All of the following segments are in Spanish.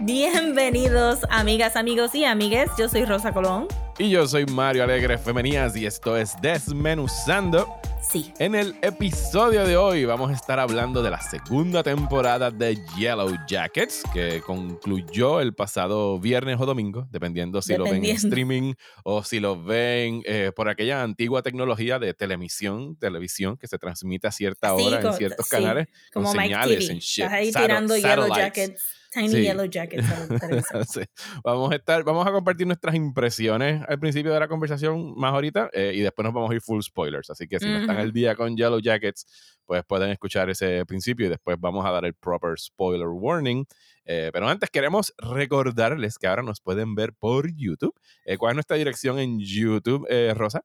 Bienvenidos, amigas, amigos y amigues. Yo soy Rosa Colón. Y yo soy Mario Alegre Femenías y esto es Desmenuzando. Sí. En el episodio de hoy vamos a estar hablando de la segunda temporada de Yellow Jackets, que concluyó el pasado viernes o domingo, dependiendo si lo ven en streaming o si lo ven eh, por aquella antigua tecnología de televisión, televisión que se transmite a cierta hora en ciertos canales, como con señales en shit. Estás ahí tirando Yellow Jackets Tiny Yellow Jackets. Vamos a estar, vamos a compartir nuestras impresiones al principio de la conversación más ahorita eh, y después nos vamos a ir full spoilers. Así que si no están al día con Yellow Jackets, pues pueden escuchar ese principio y después vamos a dar el proper spoiler warning. Eh, pero antes queremos recordarles que ahora nos pueden ver por YouTube. Eh, ¿Cuál es nuestra dirección en YouTube, Rosa?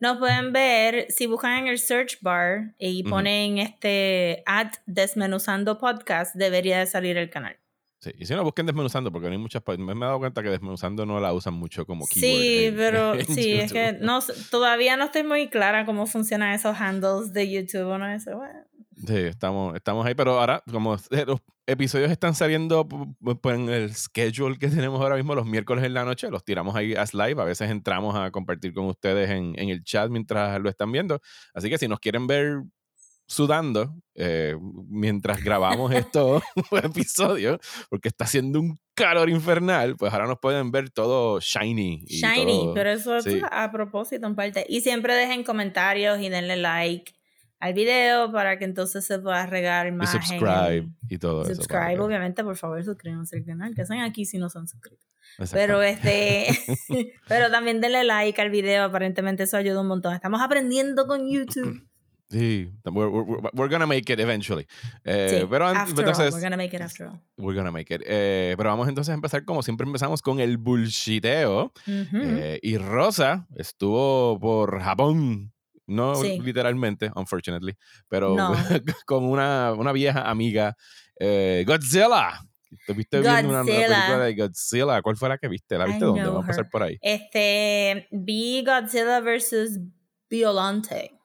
Nos pueden ver si buscan en el search bar y ponen este at desmenuzando podcast, debería de salir el canal. Sí, y si no, busquen desmenuzando, porque no hay muchas. Me he dado cuenta que desmenuzando no la usan mucho como keyword. Sí, pero sí, es que no, todavía no estoy muy clara cómo funcionan esos handles de YouTube. ¿no? Eso, bueno. Sí, estamos, estamos ahí, pero ahora, como los episodios están saliendo pues, en el schedule que tenemos ahora mismo los miércoles en la noche, los tiramos ahí as live. A veces entramos a compartir con ustedes en, en el chat mientras lo están viendo. Así que si nos quieren ver sudando eh, mientras grabamos estos episodios, porque está haciendo un calor infernal, pues ahora nos pueden ver todo shiny. shiny, pero eso es a propósito en parte. Y siempre dejen comentarios y denle like al video para que entonces se pueda regar más. Y subscribe y todo eso. Subscribe, obviamente, por favor, suscríbanse al canal, que están aquí si no son suscritos. Pero este, pero también denle like al video, aparentemente eso ayuda un montón. Estamos aprendiendo con YouTube. Sí, we're, we're, we're, gonna make it eventually. Eh, pero after entonces, all, we're gonna make it after all. We're gonna make it. Eh, pero vamos entonces a empezar como siempre empezamos con el bullshiteo. eh, y Rosa estuvo por Japón no literalmente, unfortunately, pero con una, una, vieja amiga, eh, Godzilla. ¿Te viste viendo una, película de Godzilla? ¿Cuál fue la que viste? ¿La viste dónde? Vamos a pasar por ahí. Este, vi Godzilla vs. Violante.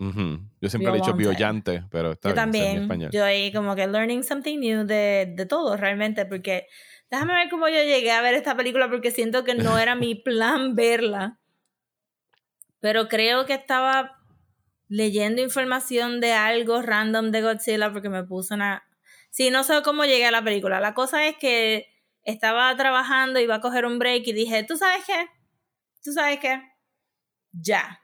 Yo siempre he dicho Violante, pero está Yo también. En español. Yo ahí como que learning something new de, de todo, realmente, porque déjame ver cómo yo llegué a ver esta película, porque siento que no era mi plan verla. Pero creo que estaba leyendo información de algo random de Godzilla porque me puso una... Sí, no sé cómo llegué a la película. La cosa es que estaba trabajando, iba a coger un break y dije, ¿tú sabes qué? ¿Tú sabes qué? Ya.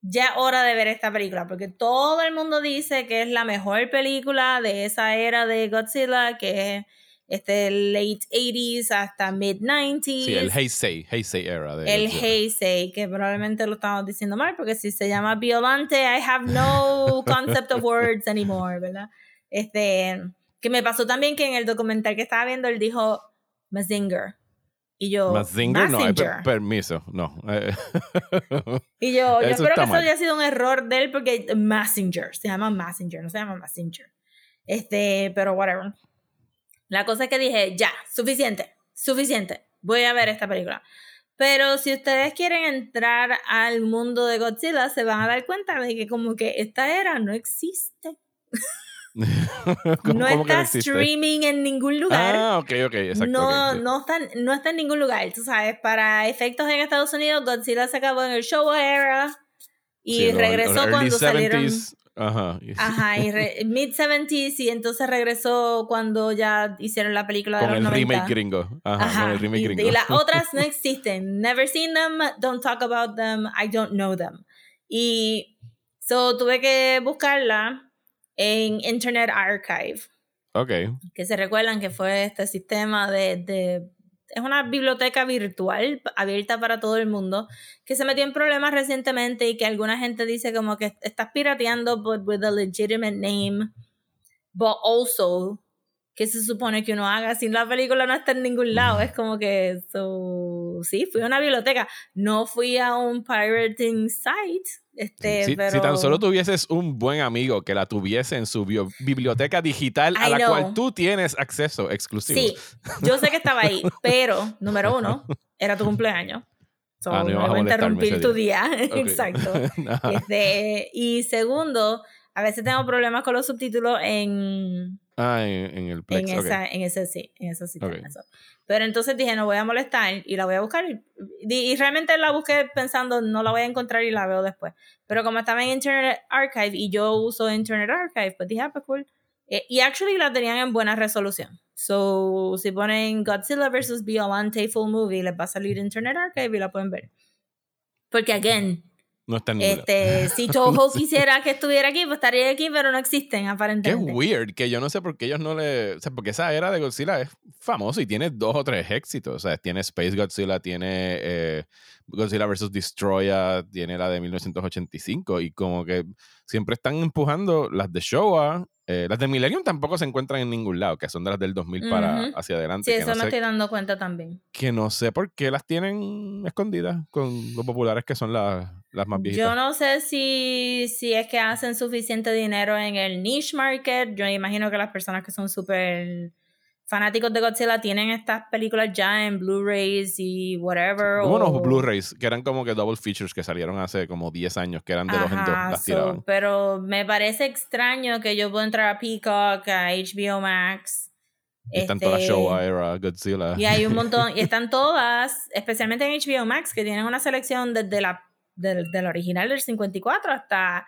Ya hora de ver esta película porque todo el mundo dice que es la mejor película de esa era de Godzilla, que es este late 80s hasta mid 90s. Sí, el Heisei, Heisei era. De el Heisei, que probablemente lo estamos diciendo mal, porque si se llama Violante, I have no concept of words anymore, ¿verdad? Este, que me pasó también que en el documental que estaba viendo, él dijo Mazinger. Y yo, Mazinger, no, hay permiso, no. y yo, yo espero que eso haya sido un error de él, porque Messenger, se llama Messenger, no se llama Messenger. Este, pero whatever. La cosa es que dije, ya, suficiente, suficiente, voy a ver esta película. Pero si ustedes quieren entrar al mundo de Godzilla, se van a dar cuenta de que como que esta era no existe. no está streaming en ningún lugar. Ah, ok, ok, exacto. No, no, está, no está en ningún lugar. Tú sabes, para efectos en Estados Unidos, Godzilla se acabó en el Show Era y regresó cuando salieron. Ajá. Ajá, y mid-70s y entonces regresó cuando ya hicieron la película de con los el remake gringo. Ajá, con el remake y, gringo. Y las otras no existen. Never seen them, don't talk about them, I don't know them. Y so tuve que buscarla en Internet Archive. Ok. Que se recuerdan que fue este sistema de, de es una biblioteca virtual abierta para todo el mundo que se metió en problemas recientemente y que alguna gente dice como que estás pirateando but with a legitimate name but also que se supone que uno haga si la película no está en ningún lado es como que so, sí fui a una biblioteca. No fui a un pirating site este, si, pero... tan solo tuvieses un buen amigo que la tuviese en su biblioteca digital a la cual tú tienes acceso exclusivo. Sí, yo sé que estaba ahí, pero, número uno, era tu cumpleaños. So, ah, no, voy a interrumpir tu día. Exacto. Este, y segundo, A veces tengo problemas con los subtítulos en... Ah, en, el Plex, en, esa, en ese sí, en eso sí Pero entonces dije, no voy a molestar y la voy a buscar. Y, y, realmente la busqué pensando, no la voy a encontrar y la veo después. Pero como estaba en Internet Archive y yo uso Internet Archive, pues dije, ah, pues cool. Eh, y actually la tenían en buena resolución. So, si ponen Godzilla vs. Violante Full Movie, les va a salir Internet Archive y la pueden ver. Porque, again, no está en este, Si Toho quisiera que estuviera aquí, pues estaría aquí, pero no existen, aparentemente. Qué weird, que yo no sé por qué ellos no le. O sea, porque esa era de Godzilla es famosa y tiene dos o tres éxitos. O sea, tiene Space Godzilla, tiene eh, Godzilla vs. Destroyer, tiene la de 1985 y como que siempre están empujando las de Showa eh, las de Millennium tampoco se encuentran en ningún lado, que son de las del 2000 para hacia adelante. Sí, eso me estoy dando cuenta también. Que no sé por qué las tienen escondidas con lo populares que son las, las más viejitas. Yo no sé si, si es que hacen suficiente dinero en el niche market. Yo imagino que las personas que son súper fanáticos de Godzilla tienen estas películas ya en Blu-rays y whatever. Hubo unos Blu-rays que eran como que double features que salieron hace como 10 años, que eran de dos, las tiraban. pero me parece extraño que yo pueda entrar a Peacock, a HBO Max. Y están todas las Showa era Godzilla. Y hay un montón, y están todas, especialmente en HBO Max, que tienen una selección desde la, del original del 54 hasta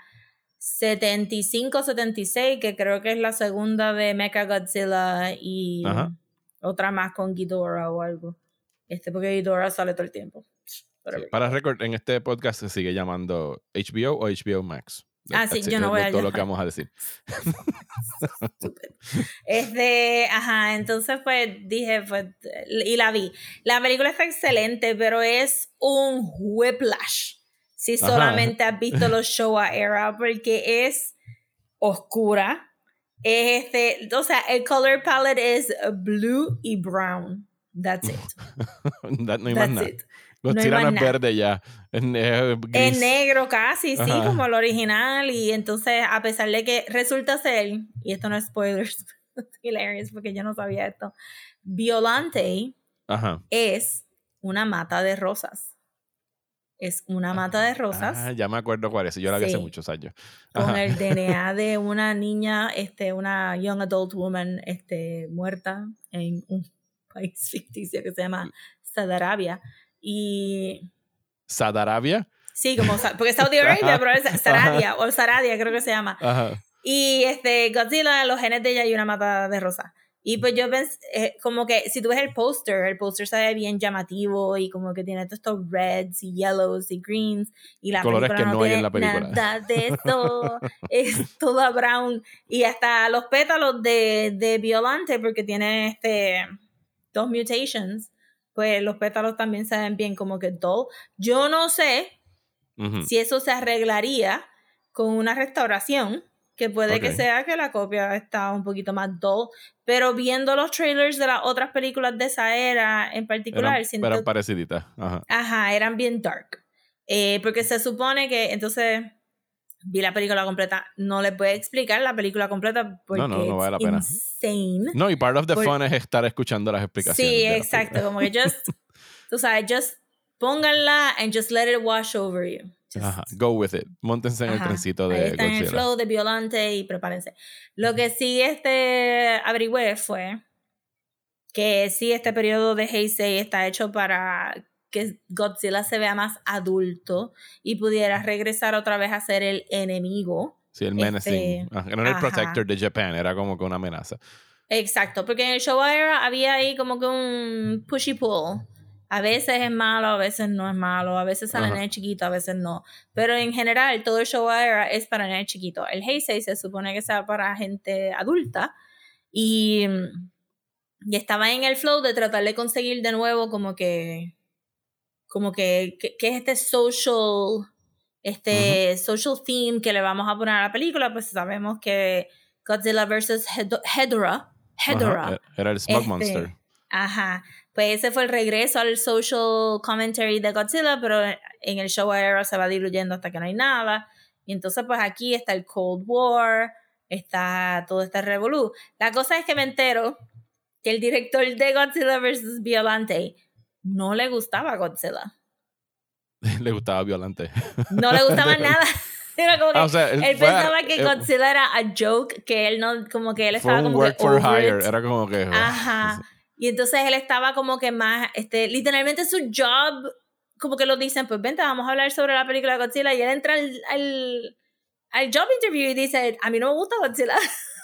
75, 76, que creo que es la segunda de Mecha Godzilla y otra más con Ghidorah o algo. Este, porque Ghidorah sale todo el tiempo. para record, en este podcast se sigue llamando HBO o HBO Max. Ah, sí, yo no voy a todo lo que vamos a decir. este, ajá, entonces pues dije, pues, y la vi. La película está excelente, pero es un whiplash si solamente has visto los Showa Era, porque es oscura. Es este, o sea, el color palette es blue y brown. That's it. no hay más nada. Los no verde ya. Es, negro casi, sí, como el original. Y entonces, a pesar de que resulta ser, y esto no es spoilers, hilarious porque yo no sabía esto, Violante es una mata de rosas es una mata de rosas. Ah, ya me acuerdo cuál es, yo la vi hace muchos años. Con el DNA de una niña, este, una young adult woman este, muerta en un país ficticio que se llama Sadarabia. Y... ¿Sadarabia? Sí, como, porque Saudi Arabia, pero es Saradia, o Saradia creo que se llama. Y este, Godzilla, los genes de ella y una mata de rosas. Y pues yo pensé, eh, como que si tú ves el póster, el póster se ve bien llamativo y como que tiene todos estos reds y yellows y greens y la Colores que no, hay en la película. Nada de eso, es toda brown y hasta los pétalos de, de Violante porque tiene este dos mutations, pues los pétalos también se ven bien como que dull. Yo no sé si eso se arreglaría con una restauración que puede que sea que la copia está un poquito más dull, pero viendo los trailers de las otras películas de esa era en particular, eran, siento, eran pareciditas, ajá. Ajá, eran bien dark. Eh, porque se supone que, entonces, vi la película completa, no les voy a explicar la película completa porque no, no, no vale la pena. Insane. No, y part of the fun es estar escuchando las explicaciones. Sí, exacto, como que just, tú sabes, just pónganla and just let it wash over you. Ajá, go with it. Móntense en el trencito de Ahí está en el flow de Violante y prepárense. Lo que sí este averigüé fue que sí este periodo de Heisei está hecho para que Godzilla se vea más adulto y pudiera regresar otra vez a ser el enemigo. Sí, el menacing. Este, no era el protector de Japan, era como que una amenaza. Exacto, porque en el Showa era había ahí como que un pushy pull a veces es malo, a veces no es malo, a veces sale en el chiquito, a veces no. Pero en general, todo el show era es para el chiquito. El Heisei se supone que sea para gente adulta. Y, y estaba en el flow de tratar de conseguir de nuevo como que como que, que, es este social este social theme que le vamos a poner a la película pues sabemos que Godzilla vs Hedorah Hedorah era el Smog este, Monster ajá pues ese fue el regreso al social commentary de Godzilla, pero en el show era se va diluyendo hasta que no hay nada. Y entonces pues aquí está el Cold War, está todo este revolú. La cosa es que me entero que el director de Godzilla vs. Violante no le gustaba Godzilla. Le gustaba Violante. No le gustaba nada. Era como que Ah, o sea, él, fue pensaba que eh, Godzilla era a joke, que él no, como que él Fue estaba un como work que for hire. it. Era como que. Ajá. Y entonces él estaba como que más, este, literalmente su job, como que lo dicen, pues vente, vamos a hablar sobre la película de Godzilla. Y él entra al, al, al job interview y dice, a mí no me gusta Godzilla.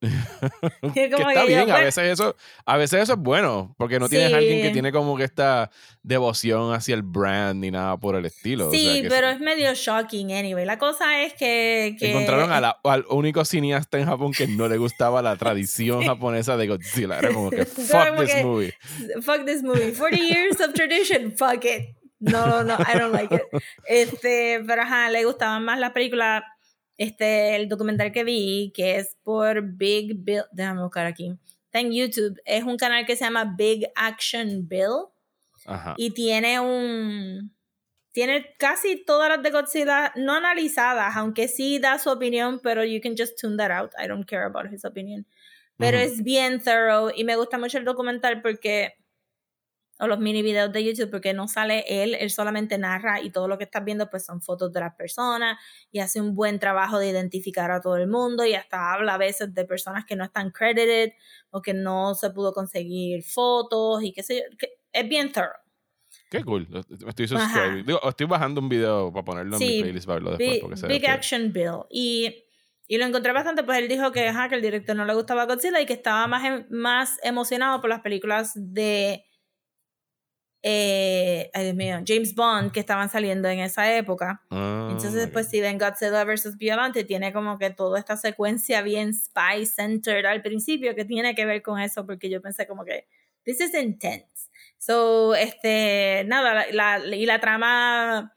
que está que yo, bien, a bueno. veces eso, a veces eso es bueno, porque no tienes a alguien que Sí. tiene como que esta devoción hacia el brand ni nada por el estilo. o sea, Sí, que pero es medio shocking anyway. La cosa es que... que Encontraron a la- al único cineasta en Japón que no le gustaba la tradición japonesa de Godzilla. Era como que fuck como this movie. Fuck this movie. 40 years of tradition. Fuck it. No, no, no. I don't like it. Este, pero ajá, le gustaban más las películas. Este, el documental que vi, que es por Big Bill. Déjame buscar aquí. Está en YouTube. Es un canal que se llama Big Action Bill. Ajá. Y tiene un. Tiene casi todas las de Godzilla no analizadas, aunque sí da su opinión, pero you can just tune that out. I don't care about his opinion. Pero Ujú. es bien thorough y me gusta mucho el documental porque. O los mini videos de YouTube, porque no sale él, él solamente narra y todo lo que estás viendo, pues son fotos de las personas y hace un buen trabajo de identificar a todo el mundo y hasta habla a veces de personas que no están credited o que no se pudo conseguir fotos y qué sé yo. que es bien thorough. Qué cool. Estoy. Digo, estoy bajando un video para ponerlo en mi Sí, playlist para verlo después. Big, porque se Big Action Bill. Y, y lo encontré bastante, pues él dijo que, ajá, que el director no le gustaba Godzilla y que estaba más, em- más emocionado por las películas de. Eh, ay, Dios mío, James Bond que estaban saliendo en esa época. Ah, Entonces, pues si ven Godzilla vs. Violante, tiene como que toda esta secuencia bien spy-centered al principio que tiene que ver con eso, porque yo pensé como que, this is intense. So, este, nada, la, la- y la trama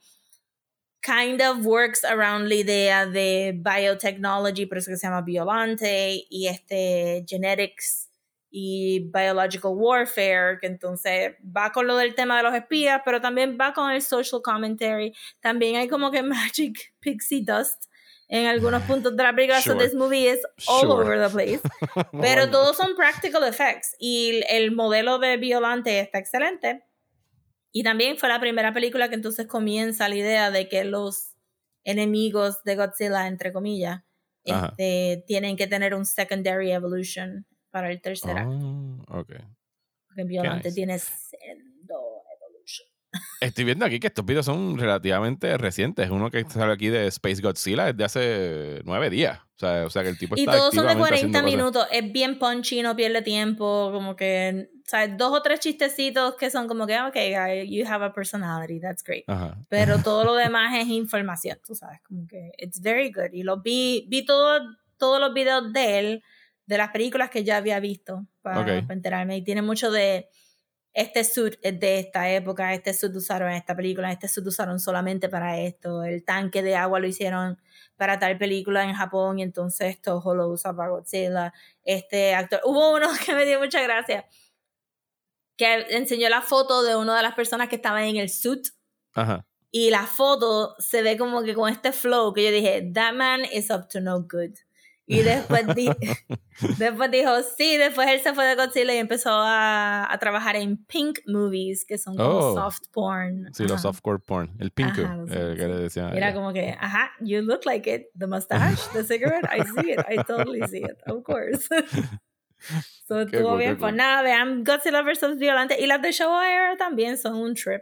kind of works around la idea de biotechnology, por eso que se llama Violante, y este, genetics y biological warfare, que entonces va con lo del tema de los espías, pero también va con el social commentary. También hay como que magic pixie dust en algunos puntos de la película. So Sure. this movie is all Sure. over the place. Pero todos son practical effects. Y el el modelo de Violante está excelente. Y también fue la primera película que entonces comienza la idea de que los enemigos de Godzilla, entre comillas, este, tienen que tener un secondary evolution para el tercer acto. Ah, ok. Porque Violante nice. tiene sendo evolution. Estoy viendo aquí que estos videos son relativamente recientes. Uno que sale aquí de Space Godzilla es de hace nueve días. O sea, o sea que el tipo Y está todos son de activamente 40 haciendo cosas. minutos. Es bien punchy, no pierde tiempo. Como que, ¿sabes? Dos o tres chistecitos que son como que, ok, guy, you have a personality, that's great. Ajá. Pero todo lo demás es información, tú sabes, como que it's very good. Y lo vi, vi todo, todos los videos de él, de las películas que ya había visto, para, Ok. para enterarme. Y tiene mucho de este suit es de esta época, este suit usaron en esta película, este suit usaron solamente para esto, el tanque de agua lo hicieron para tal película en Japón y entonces esto lo usa para Godzilla. Este actor, hubo uno que me dio mucha gracia, que enseñó la foto de una de las personas que estaban en el suit Ajá. y la foto se ve como que con este flow que yo dije, that man is up to no good. Y después, di- después dijo, sí, después él se fue de Godzilla y empezó a, a trabajar en pink movies, que son como Oh. soft porn. Sí, los Ajá. softcore porn. El Ajá, los eh, que le. Era como que, ajá, you look like it. The mustache, the cigarette, I see it. I totally see it, of course. so Qué estuvo cool, bien, qué pues cool. nada, vean Godzilla vs. Violante. Y las de Show Air también son un trip.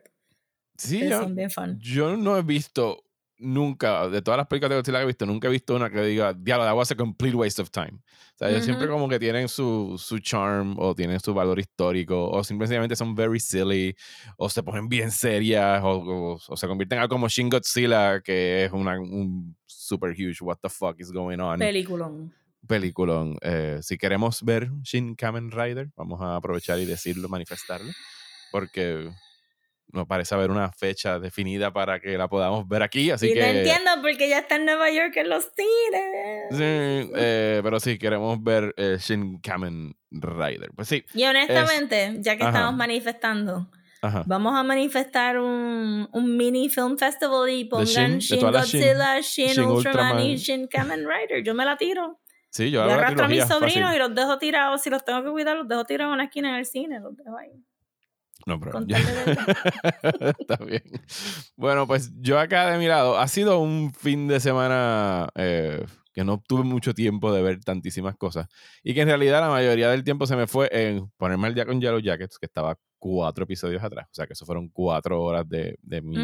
Sí, yo, son bien fun. yo no he visto nunca, de todas las películas de Godzilla que he visto, nunca he visto una que diga, diablo, that was a complete waste of time. O sea, ellos siempre como que tienen su, su charm o tienen su valor histórico o simplemente son very silly o se ponen bien serias o, o- o se convierten en algo como Shin Godzilla que es una, un super huge what the fuck is going on Peliculón. peliculón. Eh, si queremos ver Shin Kamen Rider, vamos a aprovechar y decirlo, manifestarlo, porque no parece haber una fecha definida para que la podamos ver aquí, así y que... no entiendo porque ya está en Nueva York en los cines. Sí, eh, pero sí, queremos ver eh, Shin Kamen Rider. Pues sí, Y honestamente, ya que Ajá. estamos manifestando, ajá. vamos a manifestar un, un mini film festival y pongan Shin. Godzilla, Shin, Shin Ultraman, Ultraman. y Shin Kamen Rider. Yo me la tiro. Sí, yo Yo arrastro a mis sobrinos y los dejo tirados. Si los tengo que cuidar, los dejo tirados en una esquina en el cine. Los dejo ahí. No, pero está bien. Bueno, pues yo acá de mi lado, ha sido un fin de semana eh, que no tuve mucho tiempo de ver tantísimas cosas y que en realidad la mayoría del tiempo se me fue en ponerme al día con Yellow Jackets, que estaba cuatro episodios atrás. O sea que eso fueron cuatro horas de, de mi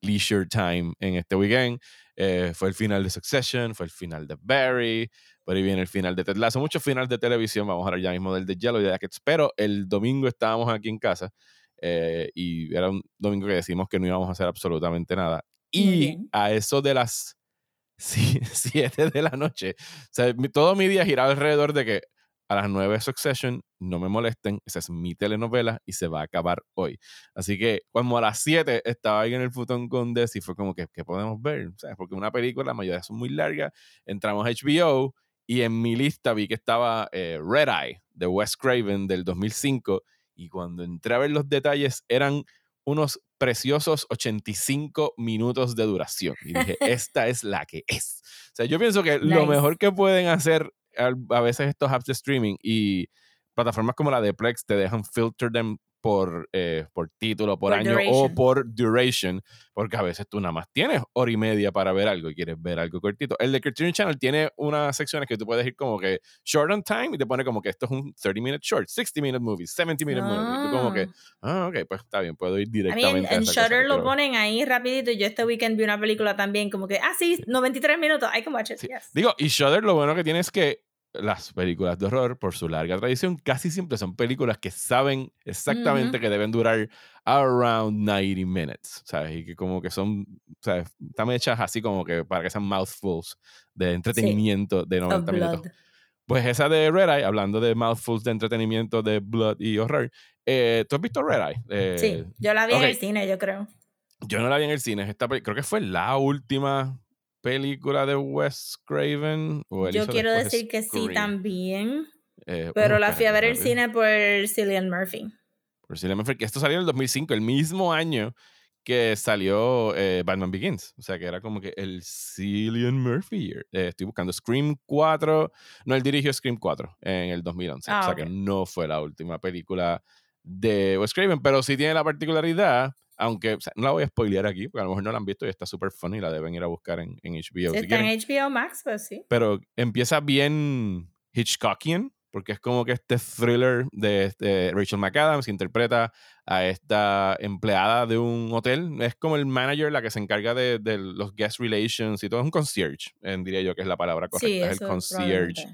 leisure time en este weekend. Eh, fue el final de Succession, fue el final de Barry, por ahí viene el final de Ted Lasso, muchos finales de televisión, vamos a hablar ya mismo del de Yellow Jackets, pero el domingo estábamos aquí en casa eh, y era un domingo que decimos que no íbamos a hacer absolutamente nada. Y a eso de las 7 de la noche, o sea, todo mi día giraba alrededor de que a las 9 Succession, no me molesten, esa es mi telenovela y se va a acabar hoy. Así que cuando a las 7 estaba ahí en el futón con Des y fue como que, ¿qué podemos ver? O sea, porque una película, la mayoría son muy largas, entramos a HBO y en mi lista vi que estaba eh, Red Eye de Wes Craven del 2005 y cuando entré a ver los detalles eran unos preciosos 85 minutos de duración. Y dije, esta es la que es. O sea, yo pienso que lo mejor que pueden hacer a veces estos apps de streaming y plataformas como la de Plex te dejan filter them por, eh, por título, por, año o por duration, porque a veces tú nada más tienes hora y media para ver algo y quieres ver algo cortito. El de Criterion Channel tiene unas secciones que tú puedes ir como que short on time y te pone como que esto es un 30 minute short, 60 minute movie, 70 minute movie. Y tú como que, ah, ok, pues está bien, puedo ir directamente. A mí en, Shutter lo ponen ahí rapidito. Yo este weekend vi una película también como que, ah, sí, 93 minutos, I can watch it. Digo, y Shutter lo bueno que tiene es que las películas de horror, por su larga tradición, casi siempre son películas que saben exactamente que deben durar around 90 minutes, ¿sabes? Y que como que son, ¿sabes? Están hechas así como que para que sean mouthfuls de entretenimiento de 90 minutos. Pues esa de Red Eye, hablando de mouthfuls de entretenimiento de blood y horror, eh, ¿tú has visto Red Eye? sí, eh, yo la vi en el cine, yo creo. Yo no la vi en el cine, esta, creo que fue la última película de Wes Craven? Yo quiero decir que sí también. Eh, pero la fui a ver el cine por Cillian Murphy. Por Cillian Murphy, que esto salió en el 2005, el mismo año que salió eh, Batman Begins. O sea, que era como que el Cillian Murphy year. Eh, estoy buscando Scream 4. No, él dirigió Scream 4 en el 2011. Ah, o sea, que no fue la última película de Wes Craven, pero sí tiene la particularidad aunque no la voy a spoilear aquí, porque a lo mejor no la han visto y está súper funny y la deben ir a buscar en, en HBO. está en HBO Max, pues sí. Pero empieza bien Hitchcockian, porque es como que este thriller de, Rachel McAdams que interpreta a esta empleada de un hotel. Es como el manager la que se encarga de, de los guest relations y todo. Es un concierge, diría yo que es la palabra correcta. es el concierge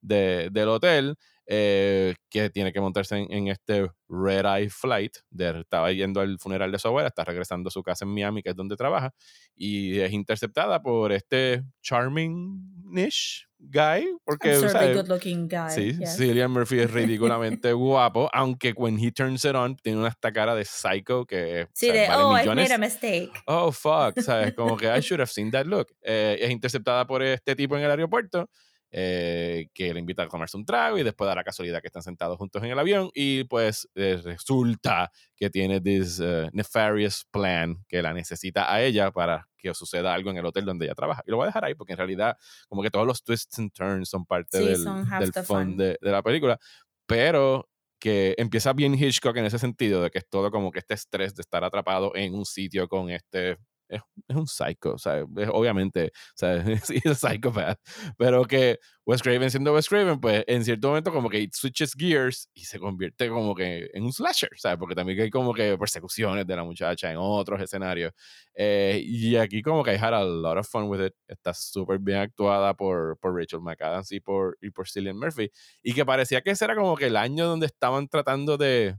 de, del hotel. Eh, que tiene que montarse en, este Red Eye Flight. De, estaba yendo al funeral de su abuela, está regresando a su casa en Miami, que es donde trabaja, y es interceptada por este charming-ish guy. Porque, good looking guy. Sí, Cillian Murphy es ridículamente guapo, aunque when he turns it on, tiene una esta cara de psycho que. Sí, de, oh, I made a mistake. Oh, fuck, ¿sabes? Como que I should have seen that look. Eh, es interceptada por este tipo en el aeropuerto eh, que le invita a comerse un trago y después da la casualidad que están sentados juntos en el avión y pues eh, resulta que tiene this uh, nefarious plan que la necesita a ella para que suceda algo en el hotel donde ella trabaja. Y lo voy a dejar ahí porque en realidad como que todos los twists and turns son parte del, del fun, De, de, la película, pero que empieza bien Hitchcock en ese sentido, de que es todo como que este estrés de estar atrapado en un sitio con este es, un psycho, o sea, obviamente, o sea, es psychopath, pero que Wes Craven siendo Wes Craven, pues en cierto momento como que it switches gears y se convierte como que en un slasher, ¿sabes? Porque también hay como que persecuciones de la muchacha en otros escenarios. Eh, y aquí como que I had a lot of fun with it. Está súper bien actuada por, por Rachel McAdams y por, y por Cillian Murphy. Y que parecía que ese era como que el año donde estaban tratando de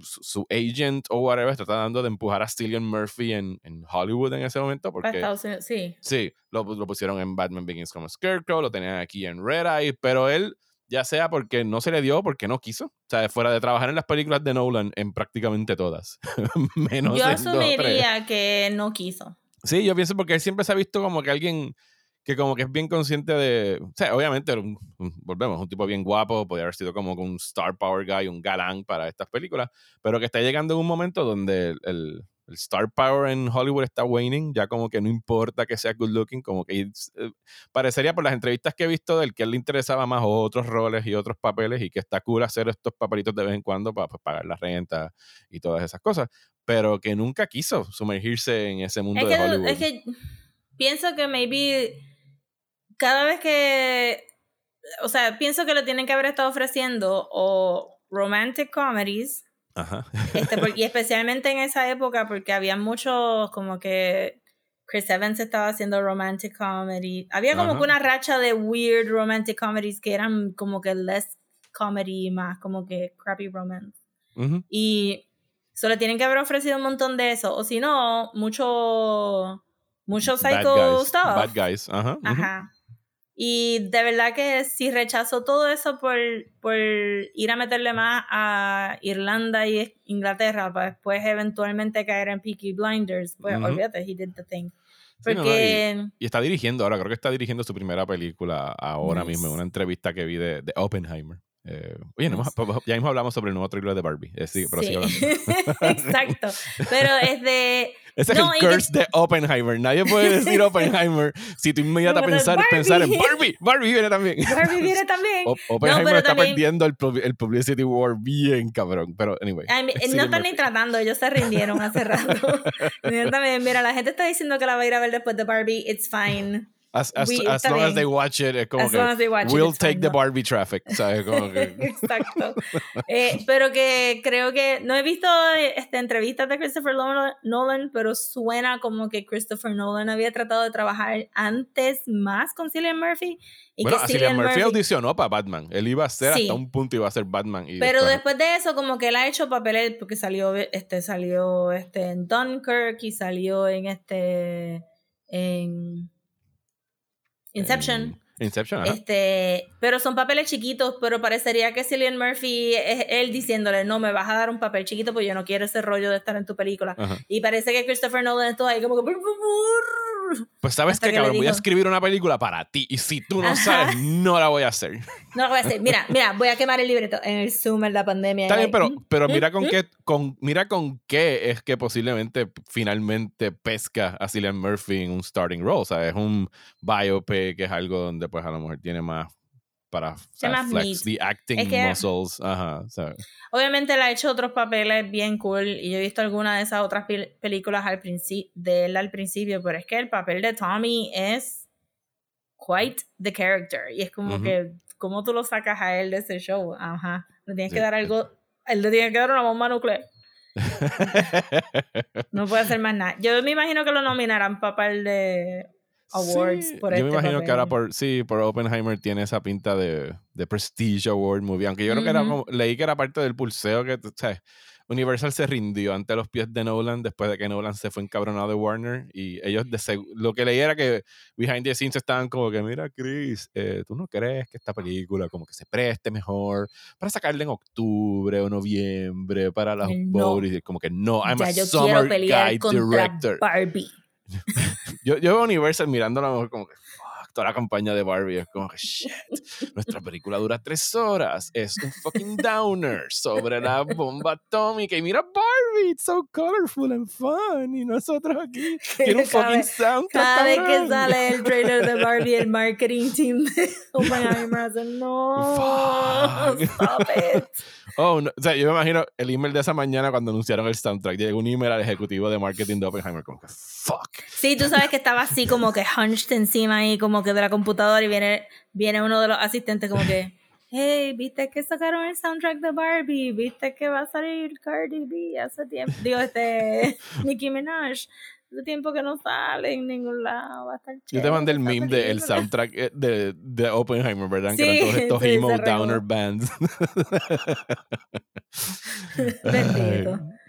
su, agent o whatever está tratando de empujar a Cillian Murphy en, en Hollywood en ese momento. Porque, sí. Sí, lo, lo, pusieron en Batman Begins como Scarecrow, lo tenían aquí en Red Eye, pero él, ya sea porque no se le dio, porque no quiso, o sea, fuera de trabajar en las películas de Nolan, en prácticamente todas. Menos yo asumiría que no quiso. Sí, yo pienso porque él siempre se ha visto como que alguien que como que es bien consciente de, o sea, obviamente, volvemos, un tipo bien guapo, podría haber sido como un star power guy, un galán para estas películas, pero que está llegando en un momento donde el, el star power en Hollywood está waning, ya como que no importa que sea good looking, como que eh, parecería por las entrevistas que he visto del que él le interesaba más otros roles y otros papeles y que está cool hacer estos papelitos de vez en cuando para pues, pagar la renta y todas esas cosas, pero que nunca quiso sumergirse en ese mundo de Hollywood. Es que pienso que maybe cada vez que, o sea, pienso que lo tienen que haber estado ofreciendo o romantic comedies Ajá. Este, y especialmente en esa época, porque había muchos como que Chris Evans estaba haciendo romantic comedy. Había como que una racha de weird romantic comedies que eran como que less comedy, más como que crappy romance. Y solo tienen que haber ofrecido un montón de eso. O si no, mucho, mucho psycho stuff. Bad guys. Ajá. Ajá. Y de verdad que si rechazó todo eso por, por ir a meterle más a Irlanda y Inglaterra para después eventualmente caer en Peaky Blinders, pues olvídate, he did the thing. Porque... y, está dirigiendo ahora, creo que está dirigiendo su primera película ahora mismo, una entrevista que vi de, de Oppenheimer. Eh, oye, ya mismo hablamos sobre el nuevo trailer de Barbie. Eh, sí, pero sí. Exacto. Pero es de. Ese es el curse de Oppenheimer. Nadie puede decir Oppenheimer si tú inmediatamente pensar, pensar en Barbie. Barbie viene también. Barbie viene también. Oppenheimer está perdiendo el, el, publicity war bien cabrón. Pero, anyway. no están ni tratando, ellos se rindieron hace rato. Mira, la gente está diciendo que la va a ir a ver después de Barbie. It's fine. As, as, as long as they watch it, es como que we'll take the Barbie traffic, ¿sabes? Como que... Exacto. Eh, pero que creo que no he visto esta entrevista de Christopher Nolan, pero suena como que Christopher Nolan había tratado de trabajar antes más con Cillian Murphy. Y bueno, que Cillian, Murphy, audicionó para Batman. Él iba a ser hasta un punto iba a ser Batman. Y pero después... de eso, como que él ha hecho papeles, porque salió, este, salió este, en Dunkirk y salió en este. En, Inception. Inception, Este, pero son papeles chiquitos, pero parecería que Cillian Murphy es él diciéndole, no, me vas a dar un papel chiquito porque yo no quiero ese rollo de estar en tu película. Y parece que Christopher Nolan está ahí como que, pues sabes que, cabrón, voy a escribir una película para ti y si tú no sabes, no la voy a hacer. No la voy a hacer. Mira, mira, voy a quemar el libreto en el Zoom en la pandemia. Está bien, pero, pero mira con qué, con, mira con qué es que posiblemente finalmente pesca a Cillian Murphy en un starting role. O sea, es un biopic, que es algo donde pues a lo mejor tiene más para flex the acting muscles. Ajá, Obviamente él ha hecho otros papeles bien cool y yo he visto algunas de esas otras películas al de él al principio, pero es que el papel de Tommy es quite the character y es como que, ¿cómo tú lo sacas a él de ese show? Ajá, le tienes que dar algo, él le tiene que dar una bomba nuclear. no puede hacer más nada. Yo me imagino que lo nominarán papel de awards por Yo me este imagino que ahora por, sí, por Oppenheimer tiene esa pinta de, de Prestige Award Movie. Aunque yo creo que era como, leí que era parte del pulseo que, ¿sabes? Universal se rindió ante los pies de Nolan después de que Nolan se fue encabronado de Warner y ellos de lo que leí era que behind the scenes estaban como que mira Chris eh, tú no crees que esta película como que se preste mejor para sacarla en octubre o noviembre para las no. como que no I'm a summer guy director Barbie yo, yo veo Universal mirándola como que toda la campaña de Barbie es como que shit. Nuestra película dura tres horas. Es un fucking downer sobre la bomba atómica. Y mira Barbie, it's so colorful and fun. Y nosotros aquí tiene un fucking soundtrack. Cada vez que sale el trailer de Barbie, el marketing team de Oppenheimer hace no. Stop it. Oh, no. O sea, yo me imagino el email de esa mañana cuando anunciaron el soundtrack. Llegó un email al ejecutivo de marketing de Oppenheimer, como que fuck. Sí, tú sabes que estaba así como que hunched encima ahí, como que de la computadora y viene, viene uno de los asistentes como que, hey, ¿viste que sacaron el soundtrack de Barbie? ¿Viste que va a salir Cardi B hace tiempo? Digo, este, Nicki Minaj tiempo que no sale en ningún lado. Va a estar Yo te mandé el meme del soundtrack eh, de, de, Oppenheimer, ¿verdad? que eran todos estos emo downer bands.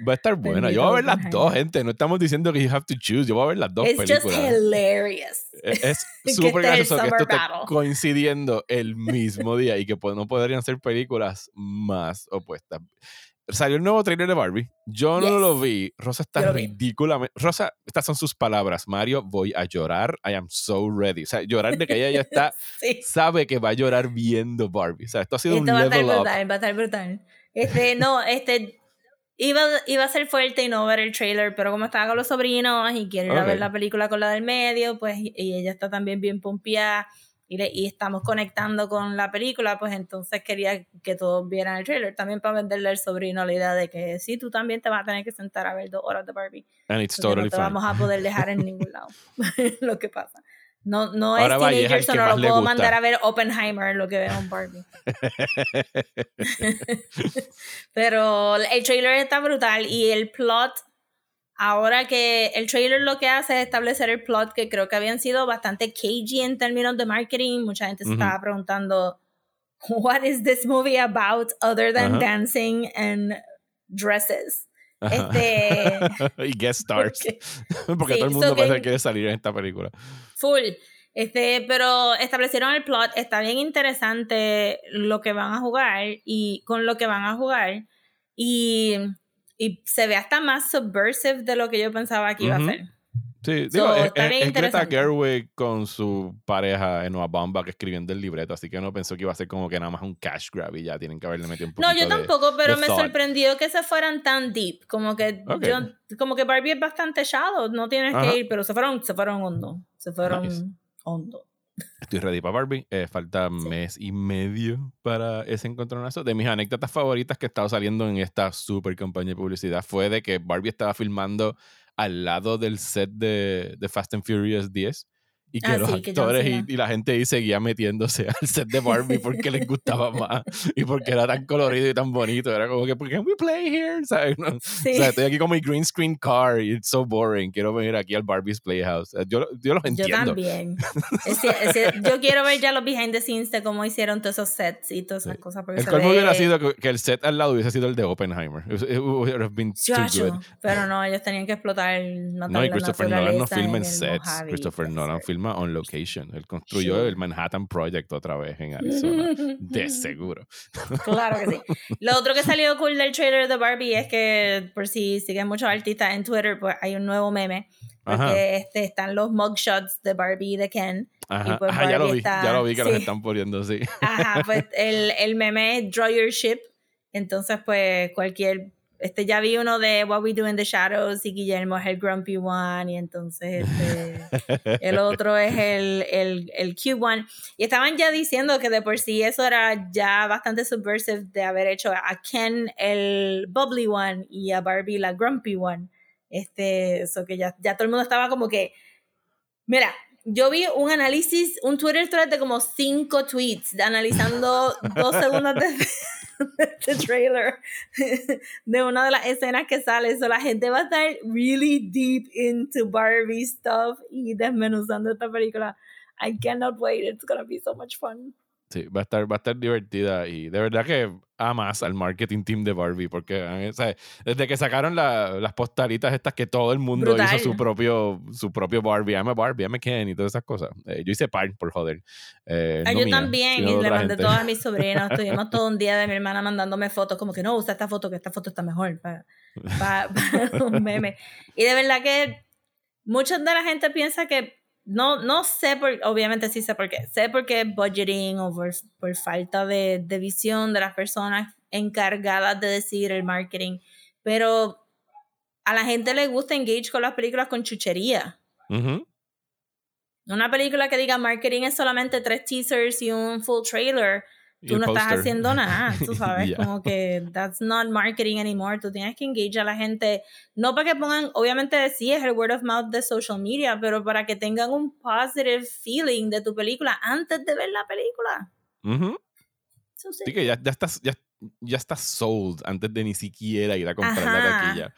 va a estar buena. Yo voy a ver las dos, gente. No estamos diciendo que you have to choose. Yo voy a ver las dos It's películas. Just hilarious. E, es súper gracioso que esto esté coincidiendo el mismo día y que no podrían ser películas más opuestas salió el nuevo trailer de Barbie. Yo no lo vi. Rosa está ridículamente. Rosa, estas son sus palabras. Mario, voy a llorar. I am so ready. O sea, llorar de que ella ya está. Sabe que va a llorar viendo Barbie. O sea, esto ha sido un level up. va a estar brutal. Este, no, este. Iba, iba a ser fuerte y no ver el trailer, pero como estaba con los sobrinos y quiero ir a ver la película con la del medio, pues y ella está también bien pompeada y, le- y estamos conectando con la película, pues entonces quería que todos vieran el trailer, también para venderle al sobrino la idea de que sí, tú también te vas a tener que sentar a ver dos horas de Barbie, And it's totally no te fine. vamos a poder dejar en ningún lado, lo que pasa. No, no Ahora es Vallejo es teenager, el so que no lo puedo mandar a ver Oppenheimer, lo que veo en Barbie. Pero el trailer está brutal y el plot, ahora que el trailer lo que hace es establecer el plot que creo que habían sido bastante cagey en términos de marketing. Mucha gente se Ujú. estaba preguntando, what is this movie about other than Ajá. dancing and dresses? Ajá. Este, y guest stars. porque- Porque Sí, todo el mundo so parece que quiere salir en esta película. Full. Este, pero establecieron el plot, está bien interesante lo que van a jugar y con lo que van a jugar y, y se ve hasta más subversive de lo que yo pensaba que iba Ujú. a ser. Sí, So, digo, es, está es- bien es Greta. Gerwig con su pareja en Noah Baumbach escribiendo el libreto, así que no pensó que iba a ser como que nada más un cash grab y ya tienen que haberle metido un poquito No, yo de- tampoco, pero de me thought. sorprendió que se fueran tan deep, como que Ok. yo, como que Barbie es bastante shallow, no tienes Ajá. que ir, pero se fueron, se fueron hondo, se fueron Nice. hondo. Estoy ready para Barbie. Eh, falta mes y medio para ese encontronazo. De mis anécdotas favoritas que he estado saliendo en esta super campaña de publicidad fue de que Barbie estaba filmando al lado del set de, de Fast and Furious 10 y que Ah, los sí, que actores y, Cena. y la gente ahí seguía metiéndose al set de Barbie porque les gustaba más y porque era tan colorido y tan bonito. Era como que, ¿can we play here? ¿Sabes? No, Sí. O sea, estoy aquí con mi green screen car y it's so boring. Quiero venir aquí al Barbie's Playhouse. Eh, Yo, yo los Yo entiendo. también. Es yo quiero ver ya los behind the scenes de cómo hicieron todos esos sets y todas esas Sí. cosas. El colmo hubiera sido que, que el set al lado hubiese sido el de Oppenheimer. It, it would have been too Chacho, good. Pero no, ellos tenían que explotar No, y Christopher Nolan no filma en sets. Christopher puede Nolan ser. On location. Él construyó el Manhattan Project otra vez en Arizona. de seguro. Claro que sí. Lo otro que salió cool del trailer de Barbie es que, por si siguen muchos artistas en Twitter, pues hay un nuevo meme. Porque Ajá. este, están los mugshots de Barbie y de Ken. Ajá, pues Ajá, ya lo vi. está- Ya lo vi que los sí. están poniendo así. Ajá, pues el, el meme es Draw Your Ship. Entonces, pues cualquier. Este, ya vi uno de What We Do in the Shadows y Guillermo es el Grumpy One. Y entonces este, el otro es el, el, el Cute One. Y estaban ya diciendo que de por sí eso era ya bastante subversive de haber hecho a Ken el Bubbly One y a Barbie la Grumpy One. Este, eso que ya, ya todo el mundo estaba como que. Mira, yo vi un análisis, un Twitter thread de como cinco tweets analizando dos segundos de, este trailer de una de las escenas que sale. Eso la gente va a estar really deep into Barbie stuff y desmenuzando esta película. I cannot wait. It's gonna be so much fun. Sí, va a estar, va a estar divertida y de verdad que amas al marketing team de Barbie porque eh, o sea, desde que sacaron la- las postalitas estas que todo el mundo Brutal. hizo su propio su propio Barbie, I'm a Barbie, I'm a Ken y todas esas cosas. Eh, yo hice par por joder. Eh, Ah, no yo mía, también, y le mandé gente. todas a mis sobrinos. Estuvimos todo un día de mi hermana mandándome fotos, como que no, usa esta foto, que esta foto está mejor para, para, para un meme. Y de verdad que mucha de la gente piensa que, no, no sé, por, obviamente sí sé por qué, sé por qué budgeting o por, por falta de, de visión de las personas encargadas de decidir el marketing, pero a la gente le gusta engage con las películas con chuchería. Una película que diga marketing es solamente tres teasers y un full trailer. Tú no estás haciendo nada, tú sabes, como que that's not marketing anymore. Tú tienes que engage a la gente, no para que pongan, obviamente sí es el word of mouth de social media, pero para que tengan un positive feeling de tu película antes de ver la película. So Sí que ya, ya estás ya, ya estás sold antes de ni siquiera ir a comprar la taquilla.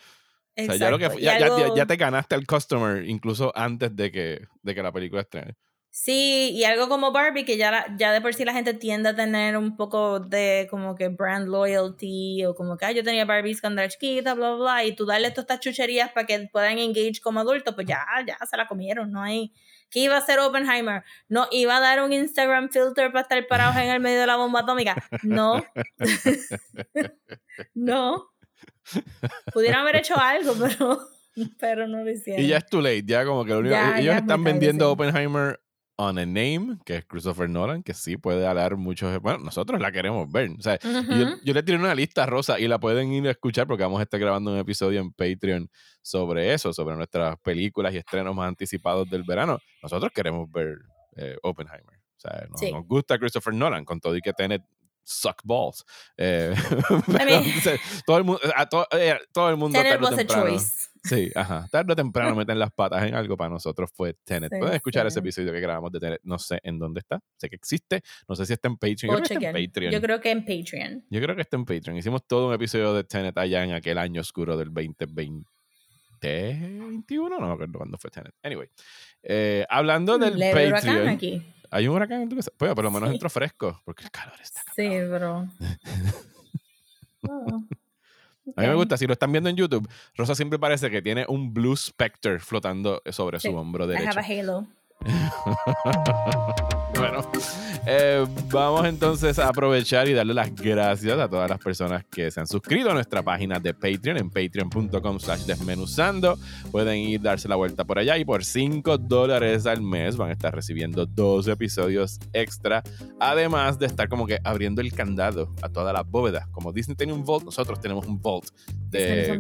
O sea, ya, lo que, Exacto, ya, algo- ya- ya te ganaste al customer incluso antes de que, de que la película estrene. Sí, y algo como Barbie, que ya, la- ya de por sí la gente tiende a tener un poco de como que brand loyalty, o como que "Ah, yo tenía Barbies cuando era chiquita, bla, bla, bla, y tú darle todas estas chucherías para que puedan engage como adultos, pues ya, ya se la comieron, no hay... ¿Qué iba a hacer Oppenheimer? No, iba a dar un Instagram filter para estar parados en el medio de la bomba atómica. No. no. Pudieran haber hecho algo, pero, pero no lo hicieron. Y ya es too late, ya como que lo único, Ya, ellos ya están vendiendo. Oppenheimer on a Name, que es Christopher Nolan, que sí puede hablar muchos. Bueno, nosotros la queremos ver. O sea, yo, yo, le tiré una lista rosa y la pueden ir a escuchar porque vamos a estar grabando un episodio en Patreon sobre eso, sobre nuestras películas y estrenos más anticipados del verano. Nosotros queremos ver eh, Oppenheimer. O sea, nos, gusta Christopher Nolan, con todo y que tiene suck balls. Eh, todo el mundo, a eh, todo el mundo Tenet was a choice. Sí, ajá. Tarde o temprano meten las patas en algo para nosotros fue Tenet. Pueden escuchar ese episodio que grabamos de Tenet. No sé en dónde está. Sé que existe. No sé si está en Patreon. Yo creo, que está en Patreon. Yo creo que en Patreon. Yo creo que está en Patreon. Hicimos todo un episodio de Tenet allá en aquel año oscuro del 2020. 21, no me acuerdo cuándo fue Tenet. Anyway, eh, hablando del Patreon. Aquí. Hay un huracán en tu casa. Pues, por lo menos entró fresco, porque el calor está Sí, bro. A mí me gusta, si lo están viendo en YouTube, Rosa siempre parece que tiene un Blue Spectre flotando sobre su hombro derecho. I have a halo. bueno, eh, vamos entonces a aprovechar y darle las gracias a todas las personas que se han suscrito a nuestra página de Patreon en patreon.com slash desmenuzando. Pueden ir darse la vuelta por allá y por 5 dólares al mes van a estar recibiendo dos episodios extra, además de estar como que abriendo el candado a todas las bóvedas. Como Disney tiene un vault, nosotros tenemos un vault de,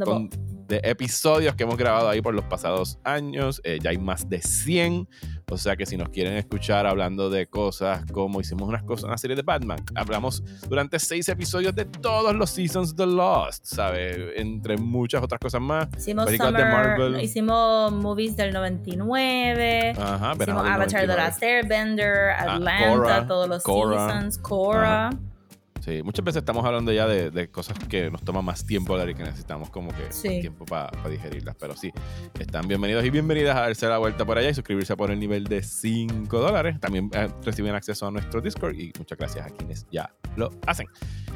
de episodios que hemos grabado ahí por los pasados años. Eh, ya hay más de 100. O sea que si nos quieren escuchar hablando de cosas como hicimos unas cosas, una serie de Batman, hablamos durante seis episodios de todos los seasons de Lost, ¿sabes? Entre muchas otras cosas más. Hicimos, Summer, hicimos movies del 99. Ajá, hicimos Avatar The Last Airbender, ah, Atlanta, todos los seasons, Cora. Sí, muchas veces estamos hablando ya de, cosas que nos toma más tiempo hablar y que necesitamos como que tiempo para digerirlas. Pero sí, están bienvenidos y bienvenidas a darse la vuelta por allá y suscribirse por el nivel de 5 dólares. También eh, reciben acceso a nuestro Discord y muchas gracias a quienes ya lo hacen.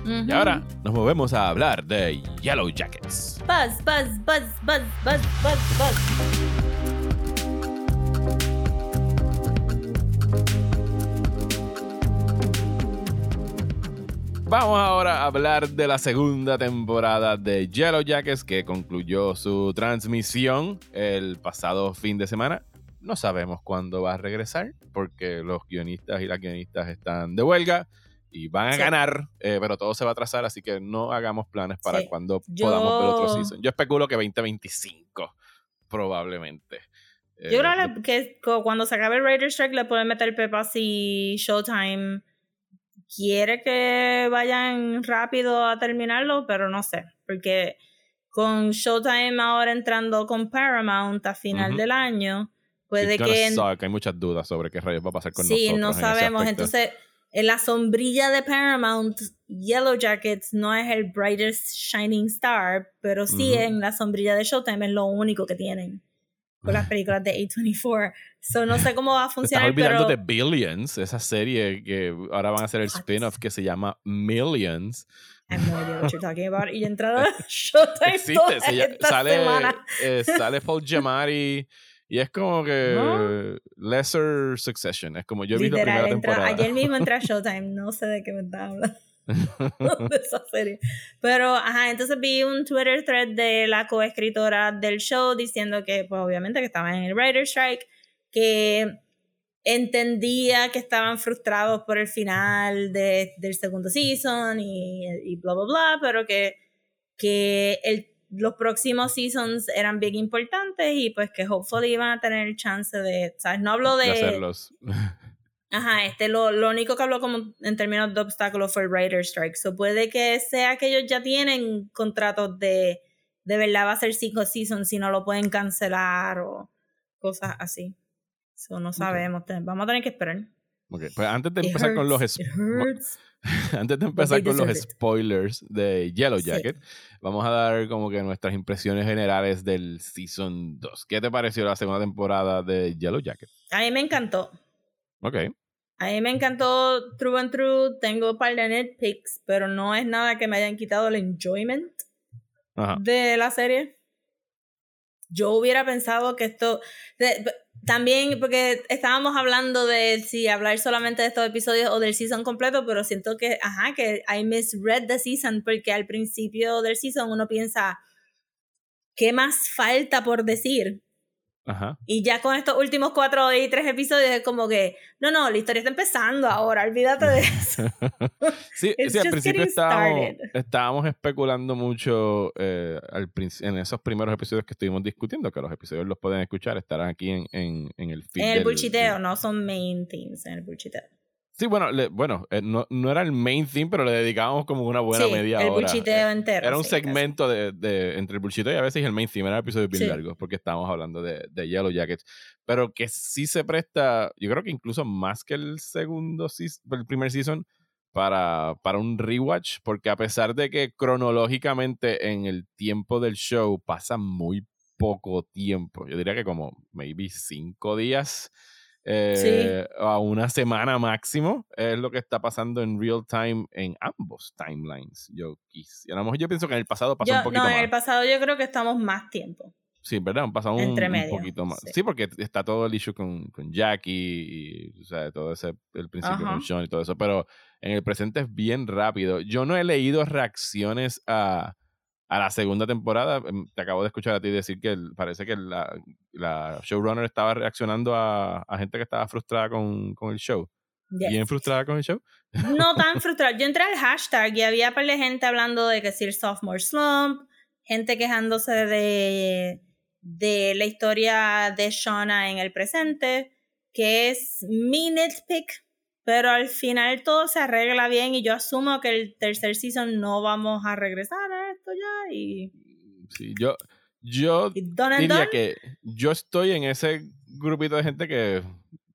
Y ahora nos movemos a hablar de Yellow Jackets. Buzz, buzz, buzz, buzz, buzz, buzz, buzz. Vamos ahora a hablar de la segunda temporada de Yellow Jackets que concluyó su transmisión el pasado fin de semana. No sabemos cuándo va a regresar porque los guionistas y las guionistas están de huelga y van a ganar, eh, pero todo se va a atrasar, así que no hagamos planes para cuando podamos ver otro season. Yo especulo que 2025, probablemente. Yo creo eh, que cuando se acabe el Raider Strike le pueden meter Pepas y Showtime quiere que vayan rápido a terminarlo, pero no sé, porque con Showtime ahora entrando con Paramount a final del año, puede que... hay muchas dudas sobre qué rayos va a pasar con nosotros. Sí, no sabemos. Entonces, en la sombrilla de Paramount, Yellow Jackets no es el brightest shining star, pero sí en la sombrilla de Showtime es lo único que tienen con las películas de A24. So, no sé cómo va a funcionar. Estás olvidando de Billions, esa serie que ahora van a hacer el spin-off que se llama Millions. I have no idea what you're talking about. Y entrada Showtime Existe, esta sale, semana. Eh, sale Paul Giamatti y es como que Lesser Succession. Es como yo he visto la primera temporada. ayer mismo entré a Showtime, no sé de qué me estás hablando. de esa serie. Pero, ajá, entonces vi un Twitter thread de la coescritora del show diciendo que, pues obviamente que estaba en el writer strike, que entendía que estaban frustrados por el final de, del segundo season y, y, bla, bla, bla, pero que, que el, los próximos seasons eran bien importantes y pues que hopefully iban a tener chance de, ¿sabes? No hablo de... de hacerlos. Ajá, este, lo, lo único que habló como en términos de obstáculos fue el Writer Strike. So puede que sea que ellos ya tienen contratos de, de verdad va a ser cinco seasons si no lo pueden cancelar o cosas así. Eso no sabemos. Vamos a tener que esperar. Okay. Pues antes de empezar con los antes de empezar con los spoilers de Yellow Jacket, vamos a dar como que nuestras impresiones generales del season 2. ¿Qué te pareció la segunda temporada de Yellow Jacket? A mí me encantó. Ok. A mí me encantó True and True, tengo un par de nitpicks, pero no es nada que me hayan quitado el enjoyment de la serie. Yo hubiera pensado que esto... también, porque estábamos hablando de si hablar solamente de estos episodios o del season completo, pero siento que, ajá, que I misread the season, porque al principio del season uno piensa, ¿qué más falta por decir? Ajá. Y ya con estos últimos cuatro y tres episodios es como que, no, no, la historia está empezando ahora, olvídate de eso. sí, sí, al principio estábamos, especulando mucho eh, al en esos primeros episodios que estuvimos discutiendo, que los episodios los pueden escuchar, estarán aquí en, en, en el feed. en el del- no son main themes en el bulchiteo. Sí, bueno, le- bueno eh, no, no era el main theme, pero le dedicábamos como una buena sí, media el hora. bulchiteo Eh, entero. Era un sí, segmento de, de- entre el bullshiteo y a veces el main theme. Eran episodios bien Sí. largos porque estábamos hablando de, de Yellow Jackets. Pero que sí se presta, yo creo que incluso más que el segundo, el primer season, para, para un rewatch. Porque a pesar de que cronológicamente en el tiempo del show pasa muy poco tiempo, yo diría que como maybe cinco días. Eh, a una semana máximo es lo que está pasando en real time en ambos timelines. Yo quis- a lo mejor yo pienso que en el pasado pasó Yo- un poquito no, más. en el pasado yo creo que estamos más tiempo. Sí, ¿verdad? Han pasado un, un poquito más. sí. Sí. porque está todo el issue con, con Jackie y, o sea, todo ese, el principio Ajá. con Sean y todo eso, pero en el presente es bien rápido. Yo no he leído reacciones a, a la segunda temporada. Em, Te acabo de escuchar a ti decir que el- parece que la, la showrunner estaba reaccionando a, a gente que estaba frustrada con, con el show. Yes. Bien frustrada con el show. No tan frustrado. Yo entré al hashtag y había par de gente hablando de que si el sophomore slump, gente quejándose de, de la historia de Shauna en el presente, que es mi nitpick, pero al final todo se arregla bien y yo asumo que el tercer season no vamos a regresar a esto ya y, Sí, yo, yo and diría done. que yo estoy en ese grupito de gente que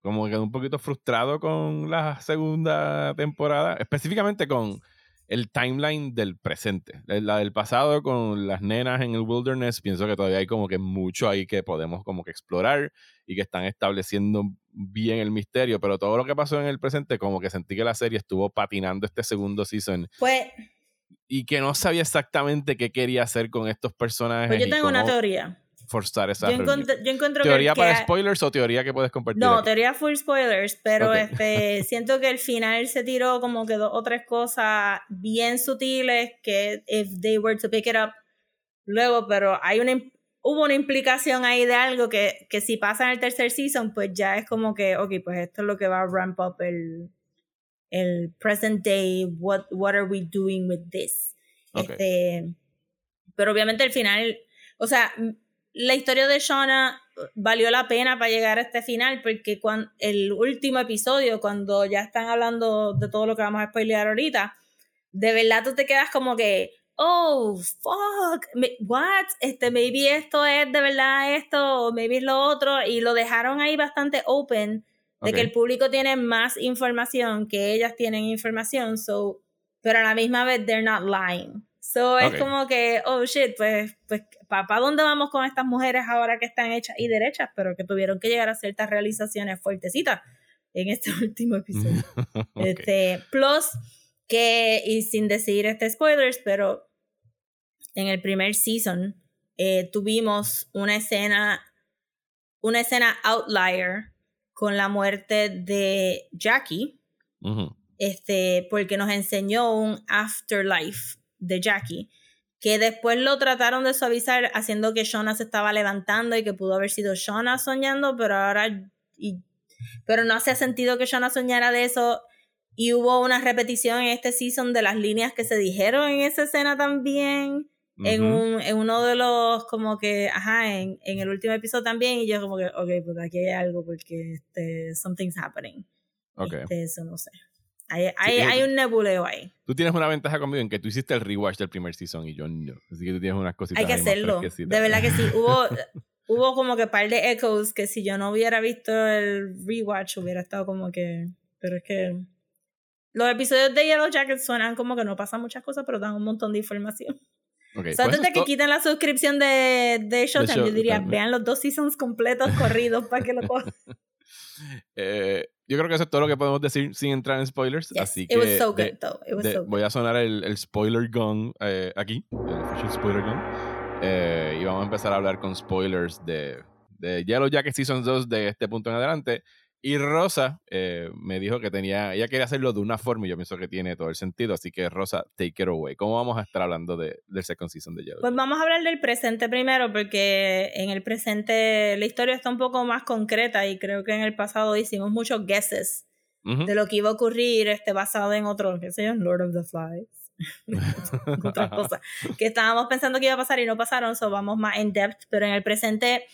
como que un poquito frustrado con la segunda temporada, específicamente con el timeline del presente. La del pasado con las nenas en el wilderness, pienso que todavía hay como que mucho ahí que podemos como que explorar y que están estableciendo bien el misterio, pero todo lo que pasó en el presente como que sentí que la serie estuvo patinando este segundo season Pues, y que no sabía exactamente qué quería hacer con estos personajes. pues yo tengo una teoría. Forzar esa Yo, encuentro ¿Teoría que, para spoilers o teoría que puedes compartir? No, aquí? teoría full spoilers, pero este siento que el final se tiró como que dos o tres cosas bien sutiles que if they were to pick it up luego, pero hay una hubo una implicación ahí de algo que, que si pasa en el tercer season, pues ya es como que, ok, pues esto es lo que va a ramp up el, el present day, what, what are we doing with this? Ok. Este, pero obviamente el final, o sea, la historia de Shauna valió la pena para llegar a este final porque cuando, el último episodio, cuando ya están hablando de todo lo que vamos a spoilear ahorita, de verdad tú te quedas como que, oh, fuck, me- what, este, maybe esto es de verdad esto, o maybe es lo otro, y lo dejaron ahí bastante open de que Ok. el público tiene más información que ellas tienen información, so, pero a la misma vez they're not lying. So Ok. es como que, oh shit, pues, pues ¿para dónde vamos con estas mujeres ahora que están hechas y derechas, pero que tuvieron que llegar a ciertas realizaciones fuertecitas en este último episodio? Ok. Este, plus que, y sin decir este spoilers, pero en el primer season eh, tuvimos una escena, una escena outlier con la muerte de Jackie, este, porque nos enseñó un afterlife de Jackie, que después lo trataron de suavizar haciendo que Shona se estaba levantando y que pudo haber sido Shona soñando, pero ahora, y, pero no hacía sentido que Shona soñara de eso. Y hubo una repetición en este season de las líneas que se dijeron en esa escena también. En, Ujú. un, en uno de los, como que, ajá, en, en el último episodio también. Y yo, como que, ok, pues aquí hay algo porque este, something's happening. Ok. Este, eso no sé. Hay, hay, eh, hay un nebuleo ahí. Tú tienes una ventaja conmigo en que tú hiciste el rewatch del primer season y yo no. Así que tú tienes unas cositas Hay que hacerlo. De verdad que sí. Hubo, hubo como que par de echoes que si yo no hubiera visto el rewatch hubiera estado como que. Pero es que. Los episodios de Yellow Jacket suenan como que no pasan muchas cosas, pero dan un montón de información. Ok, o sea, pues antes de que quiten la suscripción de, de Showtime, yo diría, Showtime. vean los dos seasons completos corridos para que lo cojan. eh, yo creo que eso es todo lo que podemos decir sin entrar en spoilers. Yes, Así it que was so de- good, though. It was de- so good. voy a sonar el, el spoiler gun eh, aquí, el official spoiler gun. eh, y vamos a empezar a hablar con spoilers de, de Yellow Jacket Season 2 de este punto en adelante. Y Rosa eh, me dijo que tenía, ella quería hacerlo de una forma y yo pienso que tiene todo el sentido. Así que Rosa, take it away. ¿Cómo vamos a estar hablando de, del second season de Yellow? Pues vamos a hablar del presente primero porque en el presente la historia está un poco más concreta y creo que en el pasado hicimos muchos guesses de lo que iba a ocurrir este, basado en otros, qué sé yo, Lord of the Flies. otras cosas que estábamos pensando que iba a pasar y no pasaron, so vamos más en depth, pero en el presente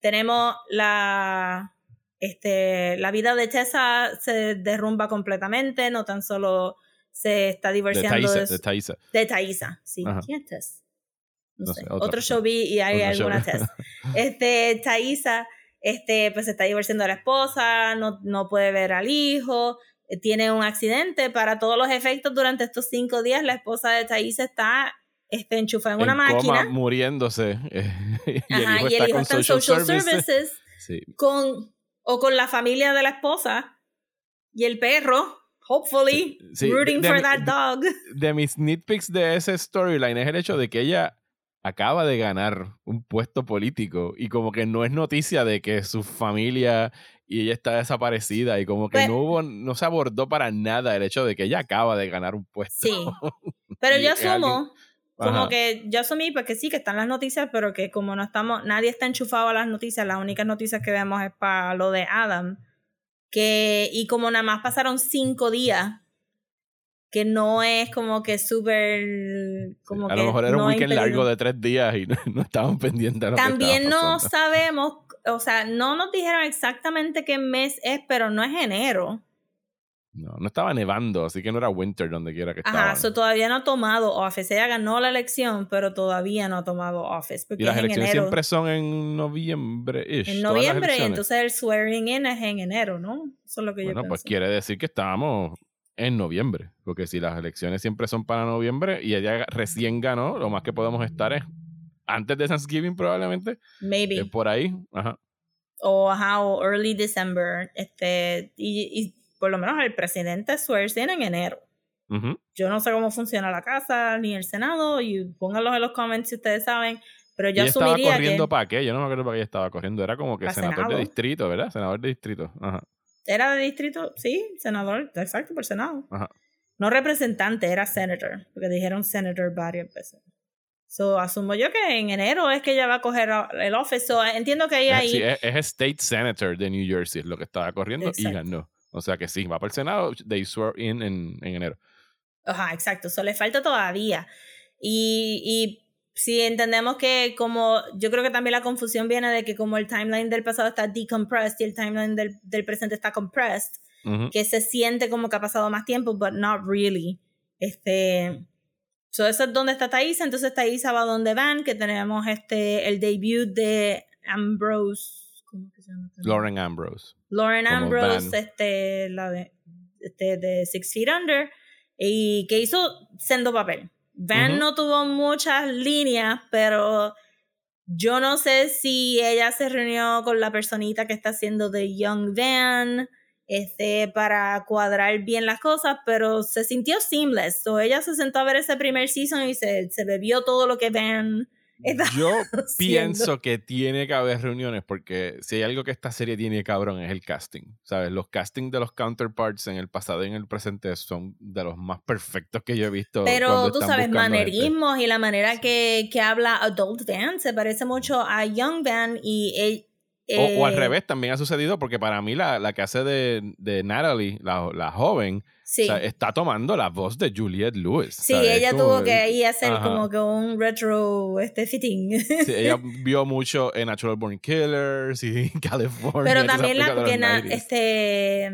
tenemos la este, la vida de Tessa se derrumba completamente, no tan solo se está divorciando de Thaisa. De Thaisa, sí. ¿Quién es Tess? No, sé. Otro show vi y hay alguna Tess. Este, Thaisa, este, pues se está divorciando de la esposa, no, no puede ver al hijo, eh, tiene un accidente. Para todos los efectos, durante estos cinco días, la esposa de Thaisa está este, enchufada en, una máquina. muriéndose. y el hijo está, en social, services. con o con la familia de la esposa y el perro, hopefully, rooting for that dog. De, mis nitpicks de ese storyline es el hecho de que ella acaba de ganar un puesto político y como que no es noticia de que su familia y ella está desaparecida y como que pues no hubo, no se abordó para nada el hecho de que ella acaba de ganar un puesto. Sí. Pero yo asumo, como que yo asumí porque sí que están las noticias, pero que como no estamos, nadie está enchufado a las noticias, las únicas noticias que vemos es para lo de Adam. Que, y como nada más pasaron cinco días, que no es como que súper como a lo mejor era un weekend largo de tres días y no, estaban pendientes de lo También no sabemos, o sea, no nos dijeron exactamente qué mes es, pero no es enero. No, no estaba nevando, así que no era winter donde quiera que estaba. Ajá, todavía no ha tomado office. Ella ganó la elección, pero todavía no ha tomado office. Porque y las elecciones siempre son en noviembre. En noviembre, entonces el swearing in es en enero, ¿no? Eso es lo que bueno, yo pues quiere decir que estábamos en noviembre. Porque si las elecciones siempre son para noviembre y ella recién ganó, lo más que podemos estar es antes de Thanksgiving probablemente. Maybe. por ahí, ajá. O ajá, o early December. Este, y por lo menos el presidente swears in en enero. Yo no sé cómo funciona la casa ni el Senado, y pónganlo en los comments si ustedes saben. Pero yo asumiría estaba corriendo para qué? Yo no me acuerdo para qué estaba corriendo. Era como que senador de distrito, ¿verdad? Senador de distrito. Ajá. Era de distrito, sí, senador, exacto, por Senado. Ajá. No representante, era senator, porque dijeron senator varias veces. So, asumo yo que en enero es que ella va a coger el office. So, entiendo que ella ahí. Sí, es, state senator de New Jersey, es lo que estaba corriendo y ganó. O sea que sí, va para el Senado, they swear in en, enero. Ajá, exacto, eso le falta todavía. Y, y si entendemos que como, yo creo que también la confusión viene de que como el timeline del pasado está decompressed y el timeline del, del presente está compressed, que se siente como que ha pasado más tiempo, but not really. Este, so eso es donde está Thaisa, entonces Thaisa va donde van, que tenemos este, el debut de Ambrose Lauren Ambrose. Lauren Ambrose, este, la de, este, de Six Feet Under, y que hizo sendo papel. Van no tuvo muchas líneas, pero yo no sé si ella se reunió con la personita que está haciendo de Young Van este, para cuadrar bien las cosas, pero se sintió seamless. O ella se sentó a ver ese primer season y se, se bebió todo lo que Van yo pienso que tiene que haber reuniones porque si hay algo que esta serie tiene cabrón es el casting. ¿Sabes? Los castings de los counterparts en el pasado y en el presente son de los más perfectos que yo he visto. Pero tú sabes, manerismos y la manera que, que, habla Adult Van se parece mucho a Young Van y. o, al eh, revés, también ha sucedido porque para mí la, la que hace de, de Natalie, la, la joven, está tomando la voz de Juliette Lewis. Sí, ella tuvo que ahí hacer como que un retro este, fitting. Sí, ella vio mucho en Natural Born Killers y California. Pero también la este,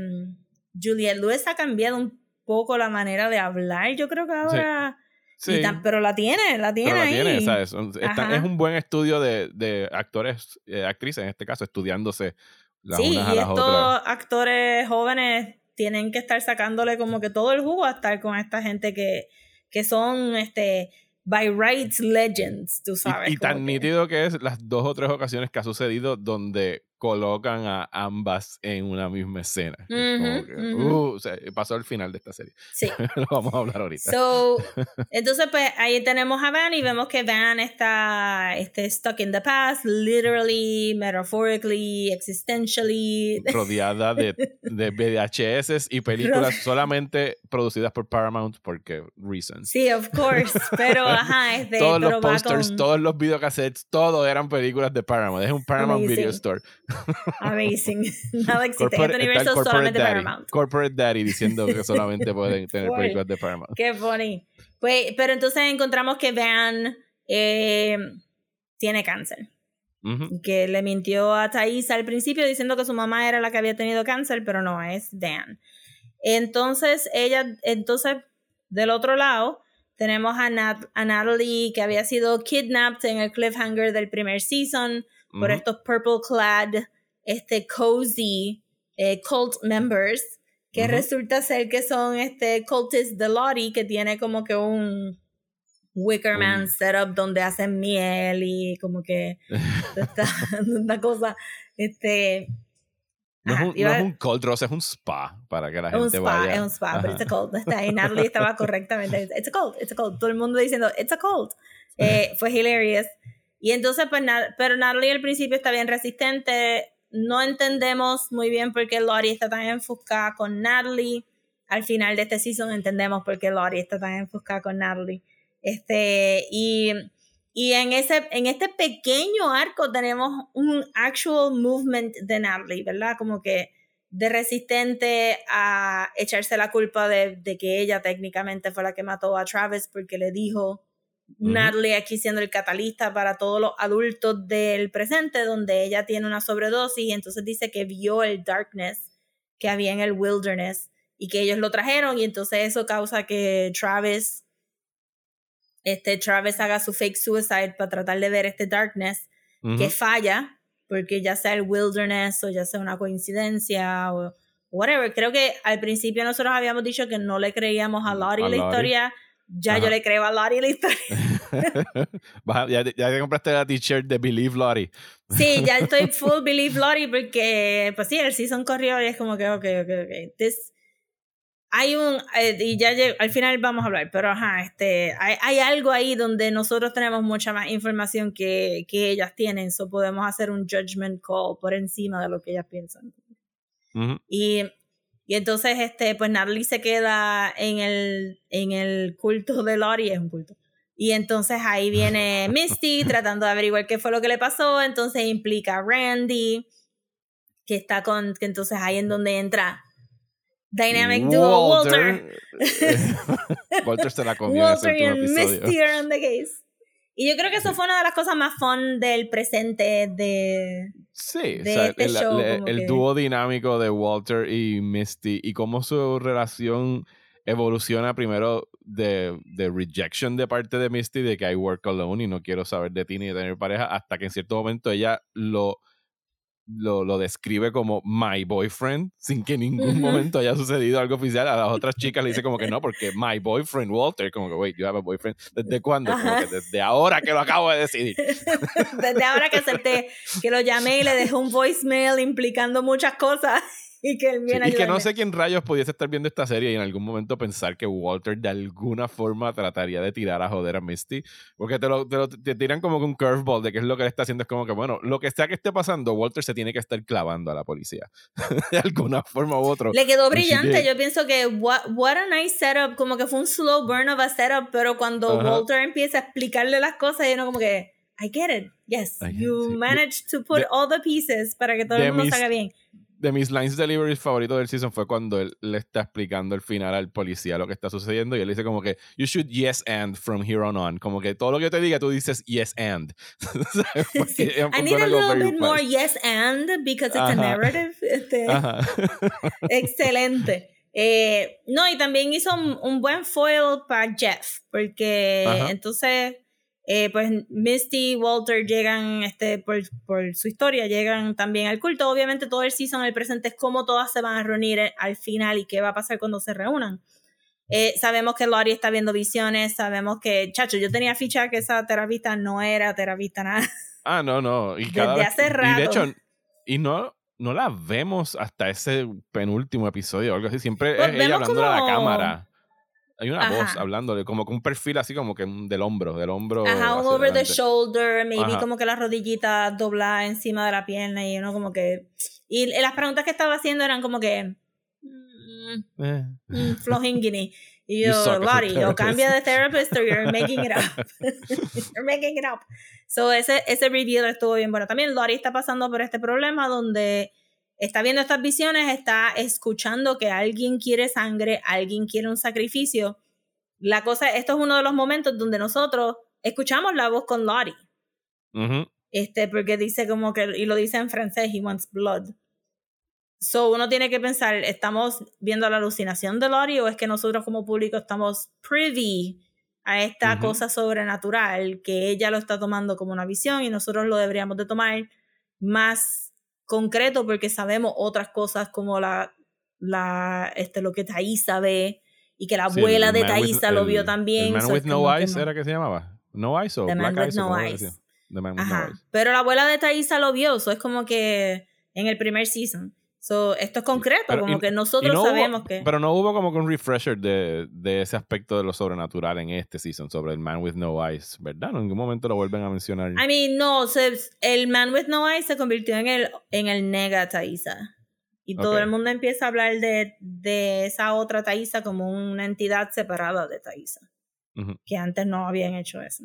Juliette Lewis ha cambiado un poco la manera de hablar. Yo creo que ahora... Sí. pero la tiene, la tiene. Pero la tiene, ¿sabes? es un buen estudio de, de actores, eh, actrices en este caso, estudiándose las unas a las otras. Sí, estos actores jóvenes tienen que estar sacándole como que todo el jugo a estar con esta gente que, que son este by rights legends, tú sabes. Y, tan nítido que es las dos o tres ocasiones que ha sucedido donde colocan a ambas en una misma escena. Uh, pasó el final de esta serie. Sí. Lo vamos a hablar ahorita. entonces, pues ahí tenemos a Van y vemos que Van está este, stuck in the past, literally, metaphorically, existentially. Rodeada de, de VHS y películas solamente producidas por Paramount porque reasons. Sí, of course. Pero, ajá, es de, Todos los posters, todos los videocassettes, todo eran películas de Paramount. Es un Paramount Video Store. Amazing. Nada existe. este universo solamente Paramount. Corporate Daddy diciendo que solamente pueden tener películas de Paramount. Qué funny. Pues, pero entonces encontramos que Van eh, tiene cáncer. Que le mintió a Thais al principio diciendo que su mamá era la que había tenido cáncer, pero no, es Dan. Entonces, ella, entonces, del otro lado, tenemos a, a Natalie que había sido kidnapped en el cliffhanger del primer season por estos purple clad, este cozy eh, cult members, que resulta ser que son este cultist de Lottie, que tiene como que un Wickerman setup donde hacen miel y como que una cosa, este... No, es un, no es un cold rose, es un spa para que la gente un spa, vaya. Es un spa, pero it's a cold. Está ahí, Natalie estaba correctamente. It's a cold, it's a cold. Todo el mundo diciendo, it's a cold. Eh, fue hilarious. Y entonces, pues, pero Natalie al principio está bien resistente. No entendemos muy bien por qué Lottie está tan enfocada con Natalie. Al final de este season entendemos por qué Lottie está tan enfocada con Natalie. Este, y, y en, ese, en este pequeño arco tenemos un actual movement de Natalie, ¿verdad? Como que de resistente a echarse la culpa de, de que ella técnicamente fue la que mató a Travis porque le dijo Natalie aquí siendo el catalista para todos los adultos del presente, donde ella tiene una sobredosis y entonces dice que vio el darkness que había en el wilderness y que ellos lo trajeron y entonces eso causa que Travis, este Travis haga su fake suicide para tratar de ver este darkness que falla porque ya sea el wilderness o ya sea una coincidencia o whatever. Creo que al principio nosotros habíamos dicho que no le creíamos a Lottie la historia ya yo le creo a Lottie la historia. ya, ya te compraste la t-shirt de Believe Lottie. sí, ya estoy full Believe Lottie porque, pues sí, el season corrió y es como que, ok, ok, ok. This, hay un, eh, y ya al final vamos a hablar, pero ajá, este, hay, hay, algo ahí donde nosotros tenemos mucha más información que, que ellas tienen, so podemos hacer un judgment call por encima de lo que ellas piensan. Y y entonces, este, pues Natalie se queda en el, en el culto de Lori, es un culto. Y entonces ahí viene Misty tratando de averiguar qué fue lo que le pasó. Entonces implica a Randy, que está con, que entonces ahí en donde entra Dynamic Duo Walter. Walter se la comió Walter y Misty are on the case. Y yo creo que eso fue una de las cosas más fun del presente de, sí, este el, show. El, dúo dinámico de Walter y Misty y cómo su relación evoluciona primero de, de, rejection de parte de Misty, de que I work alone y no quiero saber de ti ni de tener pareja, hasta que en cierto momento ella lo lo, lo, describe como my boyfriend sin que en ningún momento haya sucedido algo oficial. A las otras chicas le dice como que no, porque my boyfriend Walter, como que, wait, you have a boyfriend. ¿Desde cuándo? Como que desde ahora que lo acabo de decidir. desde ahora que acepté, que lo llamé y le dejé un voicemail implicando muchas cosas. y que él Y que no sé quién rayos pudiese estar viendo esta serie y en algún momento pensar que Walter de alguna forma trataría de tirar a joder a Misty. Porque te lo, te, tiran como que un curveball de qué es lo que le está haciendo. Es como que, bueno, lo que sea que esté pasando, Walter se tiene que estar clavando a la policía. de alguna forma u otra. Le quedó brillante. Yo pienso que, what, what, a nice setup. Como que fue un slow burn of a setup. Pero cuando Walter empieza a explicarle las cosas, y uno como que, I get it. Yes. you managed to put all the pieces para que todo el mundo salga bien de mis lines delivery favoritos del season fue cuando él le está explicando al final al policía lo que está sucediendo y él dice como que you should yes and from here on on como que todo lo que yo te diga tú dices yes and. I need a little bit more yes and because it's a narrative este, excelente. Eh, no y también hizo un, buen foil para Jeff porque entonces eh, pues Misty y Walter llegan, este, por, por, su historia, llegan también al culto. Obviamente todo el season, el presente es cómo todas se van a reunir eh, al final y qué va a pasar cuando se reúnan. Eh, sabemos que Lori está viendo visiones, sabemos que, chacho, yo tenía ficha que esa terapista no era terapista nada. Ah, no, no. Y Desde hace rato. Y de hecho, y no, no la vemos hasta ese penúltimo episodio o algo así. Siempre Pues es ella hablando a la como- cámara. Hay una voz hablándole, como con un perfil así como que del hombro, del hombro. Ajá, un over the shoulder, maybe Ajá. como que la rodillita doblada encima de la pierna y uno como que... Y las preguntas que estaba haciendo eran como que... mm, Eh. mm, flojín Y yo, Lottie, o cambia de therapist." or you're making it up. you're making it up. So ese, ese reveal estuvo bien bueno. También Lottie está pasando por este problema donde está viendo estas visiones, está escuchando que alguien quiere sangre, alguien quiere un sacrificio. La cosa, esto es uno de los momentos donde nosotros escuchamos la voz con Lottie. Este, porque dice como que, y lo dice en francés, he wants blood. So uno tiene que pensar, ¿estamos viendo la alucinación de Lottie o es que nosotros como público estamos privy a esta cosa sobrenatural que ella lo está tomando como una visión y nosotros lo deberíamos de tomar más concreto porque sabemos otras cosas como la, la este, lo que Thaisa ve y que la abuela el de with- Thaisa lo el- vio también. El Man so with No que Eyes era que se llamaba. No Eyes o The Man Black with Eyes o No cómo le Eyes. decían? The Man with No. Eyes. Pero la abuela de Thaisa lo vio, eso es como que en el primer season. So, esto es concreto, Pero, como y- que nosotros no hubo- sabemos que. Pero no hubo como que un refresher de, de ese aspecto de lo sobrenatural en este season sobre el Man with No Eyes, ¿verdad? En ningún momento lo vuelven a mencionar. I mean, no, se- el Man with No Eyes se convirtió en el, en el nega Thaisa. Y todo el mundo empieza a hablar de, de esa otra Thaisa como una entidad separada de Thaisa. Ujú. Que antes no habían hecho eso.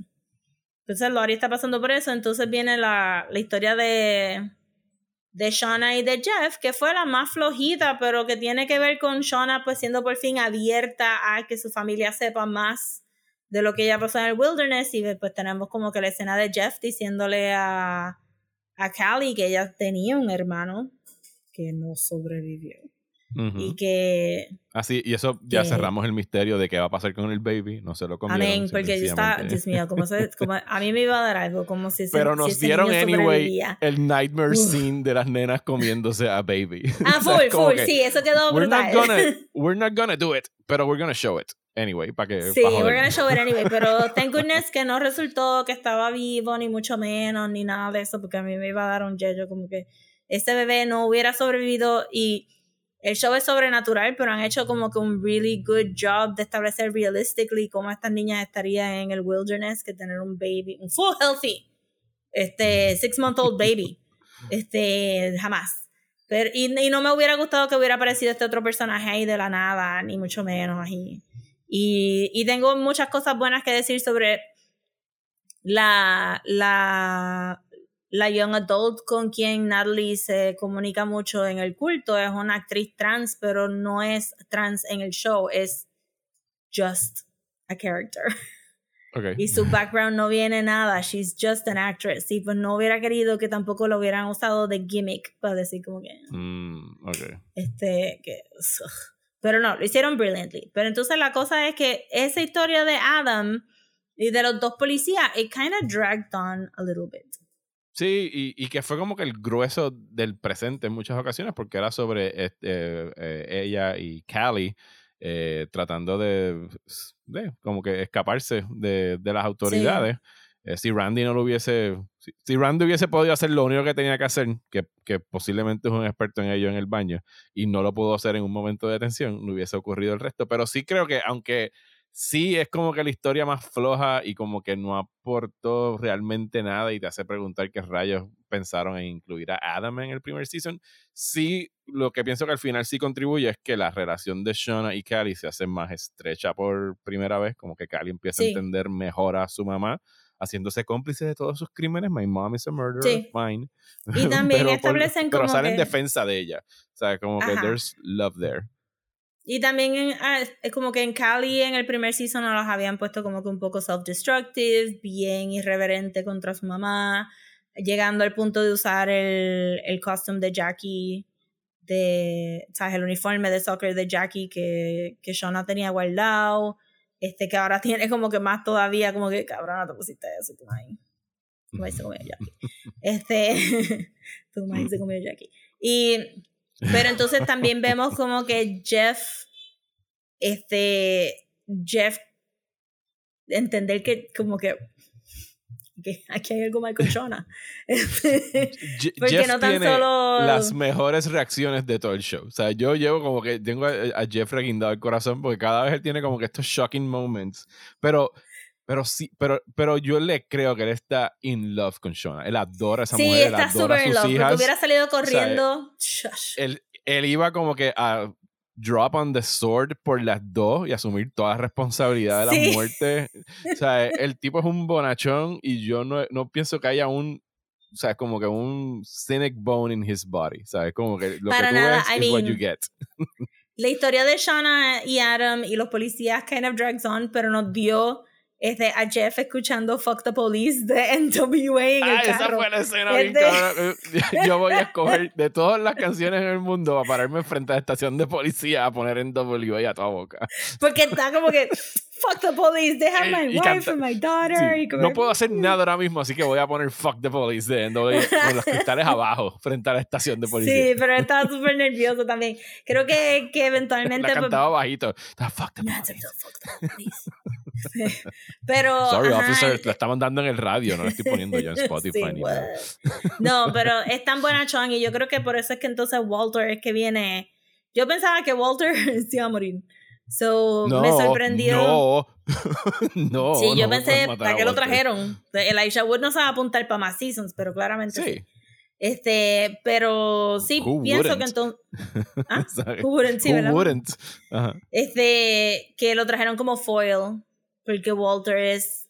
Entonces Lori está pasando por eso. Entonces viene la, la historia de, de Shauna y de Jeff, que fue la más flojita, pero que tiene que ver con Shauna pues siendo por fin abierta a que su familia sepa más de lo que ella pasó en el wilderness. Y pues tenemos como que la escena de Jeff diciéndole a, a Callie que ella tenía un hermano que no sobrevivió. Ujú. Y que Así, y eso ya que- cerramos el misterio de qué va a pasar con el baby. No se lo comieron. Amén, porque yo estaba. Dios mío, como, se- como a mí me iba a dar algo, como si Pero si nos ese dieron niño anyway el nightmare Uf. scene de las nenas comiéndose a baby. Ah, O sea, full, full, que, sí, eso quedó We're not, brutal. gonna, we're not gonna do it, pero we're gonna show it. Anyway, para que. Sí, we're gonna show it anyway, pero thank goodness que no resultó que estaba vivo, ni mucho menos, ni nada de eso, porque a mí me iba a dar un yello como que ese bebé no hubiera sobrevivido y el show es sobrenatural, pero han hecho como que un really good job de establecer realistically cómo estas niñas estarían en el wilderness que tener un baby, un full healthy, este, six month old baby, este, jamás. Pero, y, y no me hubiera gustado que hubiera aparecido este otro personaje ahí de la nada, ni mucho menos. Y, y, y tengo muchas cosas buenas que decir sobre la, la, la young adult con quien Natalie se comunica mucho en el culto. Es una actriz trans, pero no es trans en el show, es just a character. Ok. Y su background no viene nada, she's just an actress. Y pues no hubiera querido que tampoco lo hubieran usado de gimmick para decir como que, Mm, ok. este, que, ugh. pero no, lo hicieron brilliantly. Pero entonces la cosa es que esa historia de Adam y de los dos policías, it kind of dragged on a little bit. Sí, y, y que fue como que el grueso del presente en muchas ocasiones, porque era sobre este, eh, ella y Callie eh, tratando de, de como que escaparse de, de las autoridades. Eh, si Randy no lo hubiese, si, si Randy hubiese podido hacer lo único que tenía que hacer, que, que posiblemente es un experto en ello en el baño, y no lo pudo hacer en un momento de tensión, no hubiese ocurrido el resto. Pero sí creo que aunque sí es como que la historia más floja y como que no aportó realmente nada y te hace preguntar qué rayos pensaron en incluir a Adam en el primer season. Sí, lo que pienso que al final sí contribuye es que la relación de Shauna y Callie se hace más estrecha por primera vez, como que Callie empieza Sí. a entender mejor a su mamá, haciéndose cómplice de todos sus crímenes. My mom is a murderer, Sí. fine. Y también Pero por- establecen pero como sale en que- defensa de ella. O sea, como que there's love there. Y también en, ah, es como que en Cali en el primer season nos las habían puesto como que un poco self-destructive, bien irreverente contra su mamá, llegando al punto de usar el, el costume de Jackie, de, ¿sabes? El uniforme de soccer de Jackie que, que Shauna tenía guardado, este que ahora tiene como que más todavía, como que cabrón, te pusiste eso, tu maíz. Tu maíz se comió Jackie. Este, tu maíz se comió Jackie. Y pero entonces también vemos como que Jeff, este, Jeff, entender que como que que aquí hay algo mal con Shona. Porque Jeff no tan tiene solo... las mejores reacciones de todo el show. O sea, yo llevo como que tengo a, Jeff reguindado el corazón porque cada vez él tiene como que estos shocking moments. Pero pero sí, pero, pero yo le creo que él está in love con Shona. Él adora a esa mujer. Sí, está súper in love. Porque hubiera salido corriendo. él, él, iba como que a drop on the sword por las dos y asumir toda la responsabilidad de la muerte. O sea, el tipo es un bonachón y yo no, no pienso que haya un o sea, como que un cynic bone in his body, ¿sabes? Como que lo que tú ves es what you get. la historia de Shauna y Adam y los policías kind of drags on, pero nos dio este, a Jeff escuchando Fuck the Police de NWA en el ah, esa fue la escena este Yo voy a escoger de todas las canciones en el mundo a pararme frente a la estación de policía a poner NWA a toda boca. Porque está como que Fuck the police, they have my wife and my daughter. no puedo hacer nada ahora mismo, así que voy a poner Fuck the police de con los cristales abajo frente a la estación de policía. Sí, pero estaba súper nervioso también. Creo que, que eventualmente. La pues cantaba bajito. Fuck the police. Pero. Sorry, officer, la estaban dando en el radio, no la estoy poniendo ya en Spotify. no, pero es tan buena Chong y yo creo que por eso es que entonces Walter es que viene. Yo pensaba que Walter se iba a morir. So, me sorprendió. No, no. Sí, yo pensé, ¿para qué lo trajeron? Elijah Wood no se va a apuntar para más seasons, pero claramente sí. Este, pero sí, pienso que entonces. ¿Ah? Who wouldn't, sí, Who wouldn't? Este, que lo trajeron como foil porque Walter es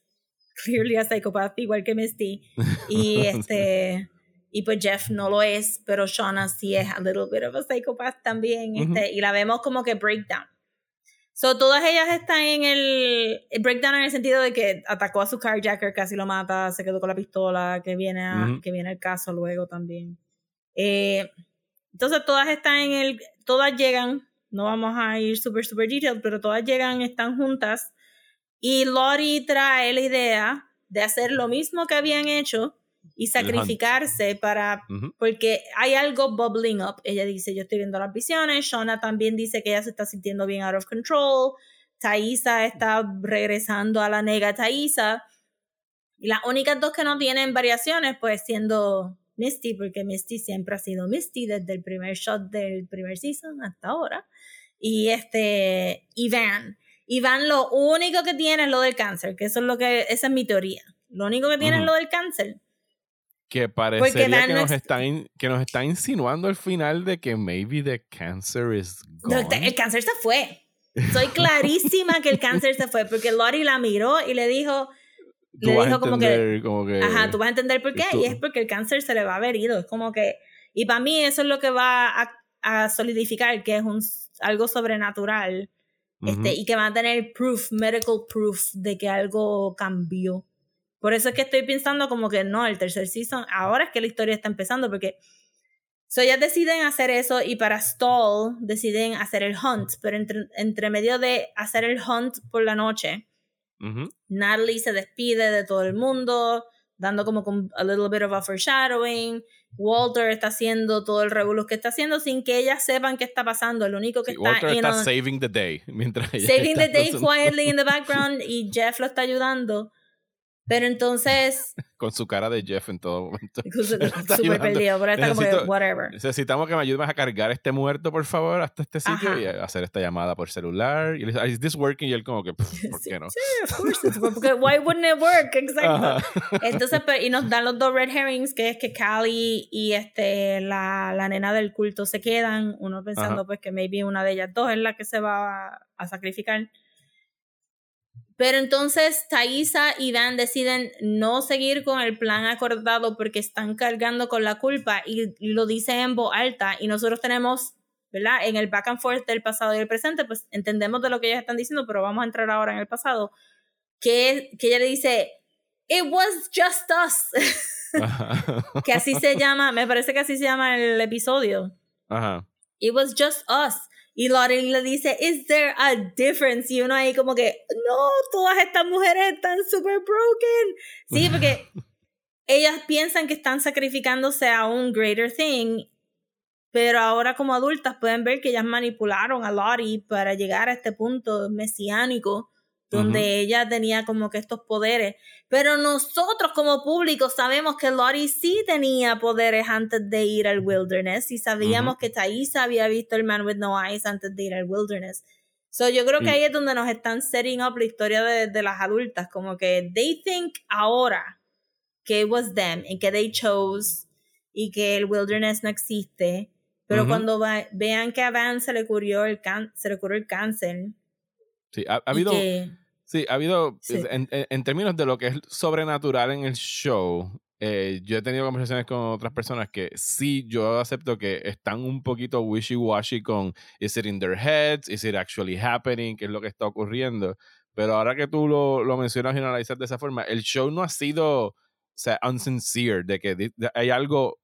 clearly a psychopath, igual que Misty. Y este. y pues Jeff no lo es, pero Shauna sí es a little bit of a psychopath también. este, y la vemos como que breakdown. So, todas ellas están en el, breakdown en el sentido de que atacó a su carjacker, casi lo mata, se quedó con la pistola, que viene, a, que viene el caso luego también. Eh, entonces, todas están en el. Todas llegan, no vamos a ir super, super detailed, pero todas llegan, están juntas y Lori trae la idea de hacer lo mismo que habían hecho y sacrificarse para, porque hay algo bubbling up. Ella dice, yo estoy viendo las visiones. Shona también dice que ella se está sintiendo bien out of control. Thaisa está regresando a la nega Thaisa. Y las únicas dos que no tienen variaciones, pues siendo Misty, porque Misty siempre ha sido Misty desde el primer shot del primer season hasta ahora. Y este, Ivan. Iván lo único que tiene es lo del cáncer, que eso es lo que, esa es mi teoría. Lo único que tiene es lo del cáncer. Que parecería que nos, está que nos está insinuando al final de que maybe the cancer is gone. el cáncer se fue. Soy clarísima que el cáncer se fue, porque Lori la miró y le dijo, le dijo como que, como que, ajá, tú vas a entender por qué, y es porque el cáncer se le va a haber ido. Es como que, y para mí eso es lo que va a, a solidificar que es un, algo sobrenatural este, y que van a tener proof, medical proof de que algo cambió. Por eso es que estoy pensando como que no, el tercer season, ahora es que la historia está empezando, porque so ellas deciden hacer eso y para stall deciden hacer el hunt, pero entre, entre medio de hacer el hunt por la noche, Natalie se despide de todo el mundo, dando como a little bit of a foreshadowing. Walter está haciendo todo el revuelo que está haciendo sin que ellas sepan qué está pasando. El único que está Walter está saving the day mientras saving the day quietly in the background y Jeff lo está ayudando. Pero entonces. Con su cara de Jeff en todo momento. Súper perdido, pero está como que, whatever. Necesitamos que me ayudes a cargar este muerto, por favor, hasta este sitio y hacer esta llamada por celular. Y le dice, ¿Is this working? Y él, como que, ¿por qué no? Sí, of course it's Porque, why wouldn't it work? Exacto. Entonces, y nos dan los dos red herrings, que es que Callie y este, la, la nena del culto se quedan. Uno pensando, pues, que maybe una de ellas dos es la que se va a, a sacrificar. Pero entonces Thaisa y Dan deciden no seguir con el plan acordado porque están cargando con la culpa y, lo dicen en voz alta y nosotros tenemos, ¿verdad? En el back and forth del pasado y el presente, pues entendemos de lo que ellas están diciendo, pero vamos a entrar ahora en el pasado, que, que ella le dice, It was just us. que así se llama, me parece que así se llama el episodio. Ajá. It was just us. Y Lauren le dice, ¿Is there a difference? Y uno ahí como que, no, todas estas mujeres están super broken. Sí, porque ellas piensan que están sacrificándose a un greater thing, pero ahora como adultas pueden ver que ellas manipularon a Lottie para llegar a este punto mesiánico donde ella tenía como que estos poderes. Pero nosotros como público sabemos que Lottie sí tenía poderes antes de ir al wilderness y sabíamos que Thaisa había visto el Man with No Eyes antes de ir al wilderness. So yo creo que ahí es donde nos están setting up la historia de, de las adultas, como que they think ahora que it was them and que they chose y que el wilderness no existe, pero cuando vean que a Van se le ocurrió el, can se le ocurrió el cáncer, Sí, ha, habido. sí, ha habido. En, en, términos de lo que es sobrenatural en el show, eh, yo he tenido conversaciones con otras personas que sí, yo acepto que están un poquito wishy-washy con is it in their heads, is it actually happening, qué es lo que está ocurriendo. Pero ahora que tú lo, lo mencionas y analizas de esa forma, el show no ha sido, o sea, unsincere, de que hay algo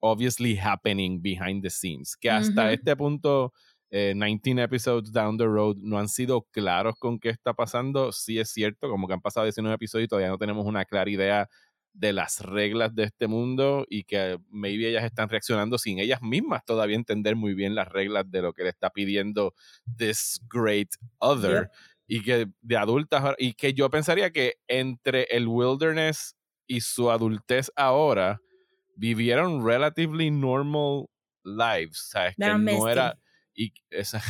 obviously happening behind the scenes, que hasta este punto 19 eh, episodes down the road no han sido claros con qué está pasando. Sí es cierto, como que han pasado 19 episodios y todavía no tenemos una clara idea de las reglas de este mundo y que maybe ellas están reaccionando sin ellas mismas todavía entender muy bien las reglas de lo que le está pidiendo this great other y que de adultas y que yo pensaría que entre el wilderness y su adultez ahora vivieron relatively normal lives, sabes que no era y esa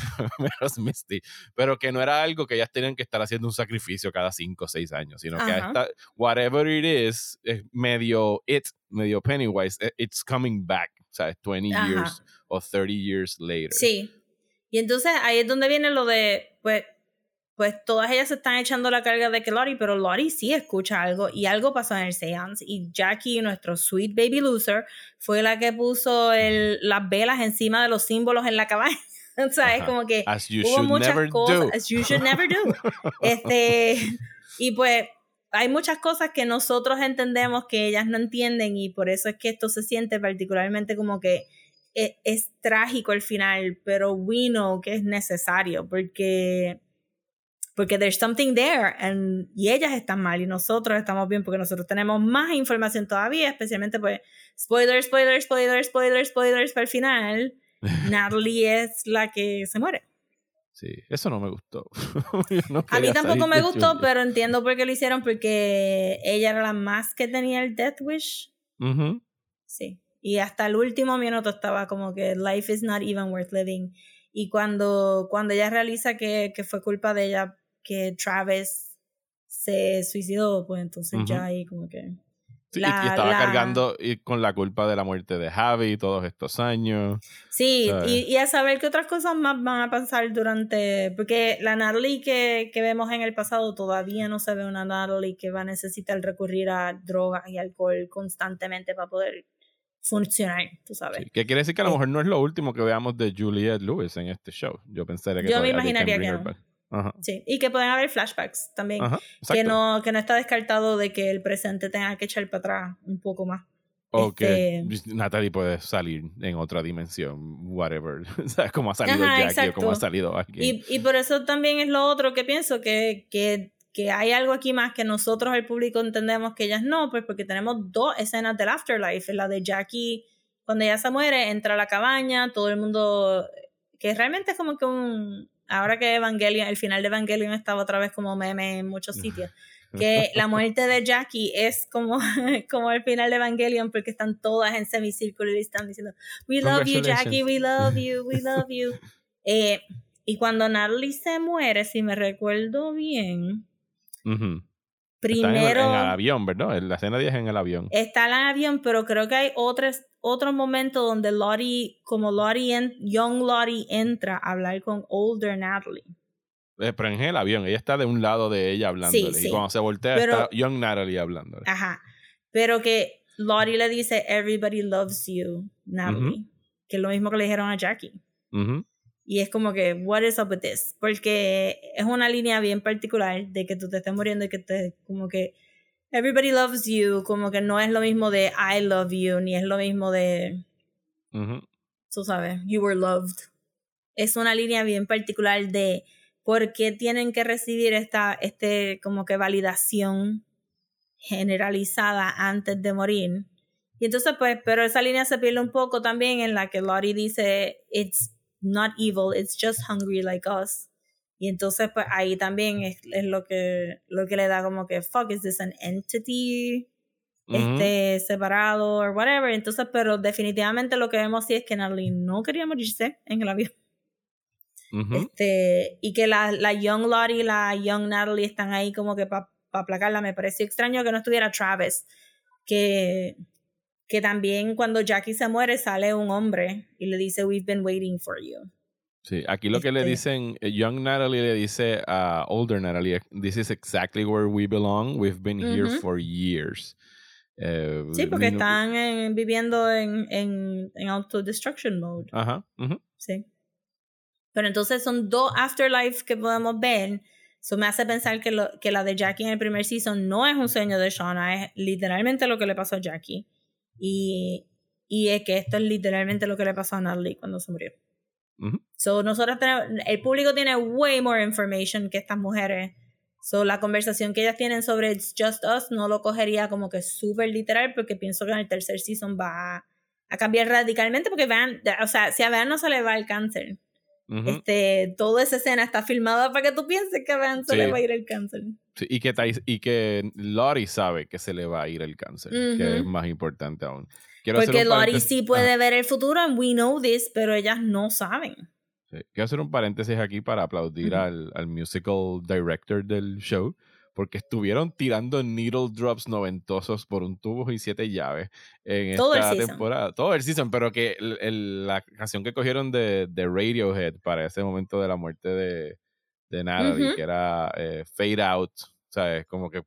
Misty, pero que no era algo que ellas tenían que estar haciendo un sacrificio cada 5 o 6 años, sino que esta, whatever it is, es medio it, medio Pennywise, e, it's coming back, o sea, 20 years o 30 years later. Sí. Y entonces ahí es donde viene lo de, pues, pues todas ellas se están echando la carga de que Lori, pero Lori sí escucha algo y algo pasó en el seance y Jackie, nuestro sweet baby loser, fue la que puso el, las velas encima de los símbolos en la cabaña. O sea, es como que hubo muchas cosas, as you should never do. este, y pues hay muchas cosas que nosotros entendemos que ellas no entienden y por eso es que esto se siente particularmente como que es, es trágico al final, pero we know que es necesario porque porque there's something there and, y ellas están mal y nosotros estamos bien porque nosotros tenemos más información todavía, especialmente pues spoilers, spoilers, spoilers, spoilers, spoilers para el final. Natalie es la que se muere. Sí, eso no me gustó. a mí tampoco me gustó, pero entiendo por qué lo hicieron, porque ella era la más que tenía el Death Wish. Sí. Y hasta el último minuto estaba como que life is not even worth living. Y cuando, cuando ella realiza que, que fue culpa de ella que Travis se suicidó, pues entonces ya ahí como que... Sí, y estaba cargando y con la culpa de la muerte de Javi todos estos años. Sí, y, y, a saber qué otras cosas más van a pasar durante. Porque la Natalie que, que, vemos en el pasado todavía no se ve una Natalie que va a necesitar recurrir a drogas y alcohol constantemente para poder funcionar, tú sabes. Sí, que quiere decir que a lo mejor no es lo último que veamos de Juliette Lewis en este show. Yo pensaría que Yo me imaginaría que no. Sí, y que pueden haber flashbacks también. que, no, que no está descartado de que el presente tenga que echar para atrás un poco más. O que este, Natalie puede salir en otra dimensión, whatever. o sea, como ha salido Jackie o como ha salido alguien. Y, y por eso también es lo otro que pienso, que, que, que hay algo aquí más que nosotros, el público, entendemos que ellas no, pues porque tenemos dos escenas del afterlife. La de Jackie, cuando ella se muere, entra a la cabaña, todo el mundo. que realmente es como que un ahora que Evangelion, el final de Evangelion estaba otra vez como meme en muchos sitios, que la muerte de Jackie es como, como el final de Evangelion porque están todas en semicírculo y están diciendo, we love you Jackie, we love you, we love you. Eh, y cuando Natalie se muere, si me recuerdo bien, primero... en, el avión, ¿verdad? La escena 10 en el avión. Está en el avión, pero creo que hay otras otro momento donde Lottie, como Lottie, Young Lottie entra a hablar con Older Natalie. Eh, pero en el avión, ella está de un lado de ella hablándole. Y cuando se voltea está Young Natalie hablándole. Ajá. Pero que Lottie le dice, Everybody loves you, Natalie. Que es lo mismo que le dijeron a Jackie. Y es como que, what is up with this? Porque es una línea bien particular de que tú te estés muriendo y que te, como que Everybody Loves You, como que no es lo mismo de I Love You, ni es lo mismo de, tú sabes, You Were Loved. Es una línea bien particular de por qué tienen que recibir esta, este, como que validación generalizada antes de morir. Y entonces, pues, pero esa línea se pierde un poco también en la que Lottie dice, it's not evil, it's just hungry like us. Y entonces, pues ahí también es, es, lo, que, lo que le da como que, fuck, is this an entity? Este, separado o whatever. Entonces, pero definitivamente lo que vemos sí es que Natalie no quería morirse en el avión. este, y que la, la Young Lottie y la Young Natalie están ahí como que para pa aplacarla. Me pareció extraño que no estuviera Travis. Que, que también cuando Jackie se muere sale un hombre y le dice, We've been waiting for you. Sí, aquí lo que le este dicen, eh, Young Natalie le dice a Older Natalie, This is exactly where we belong. We've been here for years. Eh, sí, porque están viviendo en, en, en autodestruction mode. Ajá. Sí. Pero entonces son dos afterlives que podemos ver. Eso me hace pensar que, lo, que la de Jackie en el primer season no es un sueño de Shauna, es literalmente lo que le pasó a Jackie. Y, y es que esto es literalmente lo que le pasó a Natalie cuando se murió. So, nosotros tenemos, el público tiene way more information que estas mujeres. So, la conversación que ellas tienen sobre It's Just Us no lo cogería como que súper literal porque pienso que en el tercer season va a, cambiar radicalmente porque vean, o sea, si a Vean no se le va el cáncer. Este, toda esa escena está filmada para que tú pienses que a Vean se le va a ir el cáncer. y, que, y que Lori sabe que se le va a ir el cáncer, que es más importante aún. Porque Lori sí puede ver el futuro, and we know this, pero ellas no saben. Quiero hacer un paréntesis aquí para aplaudir al, al, musical director del show, porque estuvieron tirando needle drops noventosos por un tubo y siete llaves en esta temporada. Todo el season, pero que la canción que cogieron de, de, Radiohead para ese momento de la muerte de, de Natalie, que era eh, Fade Out, ¿sabes? Como que o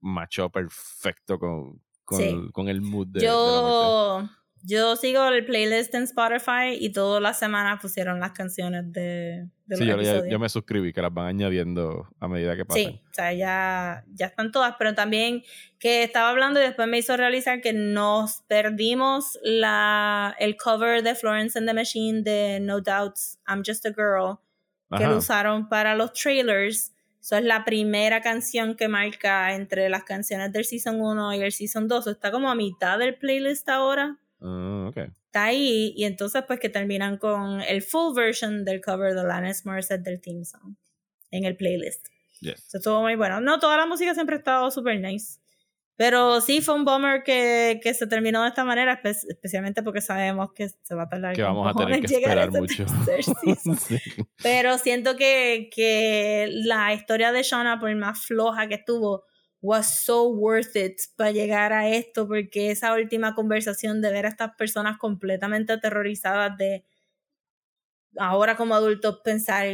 machó perfecto con, con, el, mood de, yo, Yo sigo el playlist en Spotify y todas las semanas pusieron las canciones de, de sí, yo, me suscribí, que las van añadiendo a medida que pasan. Sí, o sea, ya, ya están todas, pero también que estaba hablando y después me hizo realizar que nos perdimos la, el cover de Florence and the Machine de No Doubts, I'm Just a Girl, que lo usaron para los trailers esa es la primera canción que marca entre las canciones del Season 1 y el Season 2. Está como a mitad del playlist ahora. Ah, Está ahí y entonces pues que terminan con el full version del cover de Alanis Morissette del theme song en el playlist. Yes. Eso estuvo muy bueno. No, toda la música siempre ha estado súper nice. Pero sí fue un bummer que, que se terminó de esta manera, especialmente porque sabemos que se va a tardar. Que vamos a tener que esperar mucho. Pero siento que, que la historia de Shauna, por más floja que estuvo, was so worth it para llegar a esto, porque esa última conversación de ver a estas personas completamente aterrorizadas de ahora como adultos pensar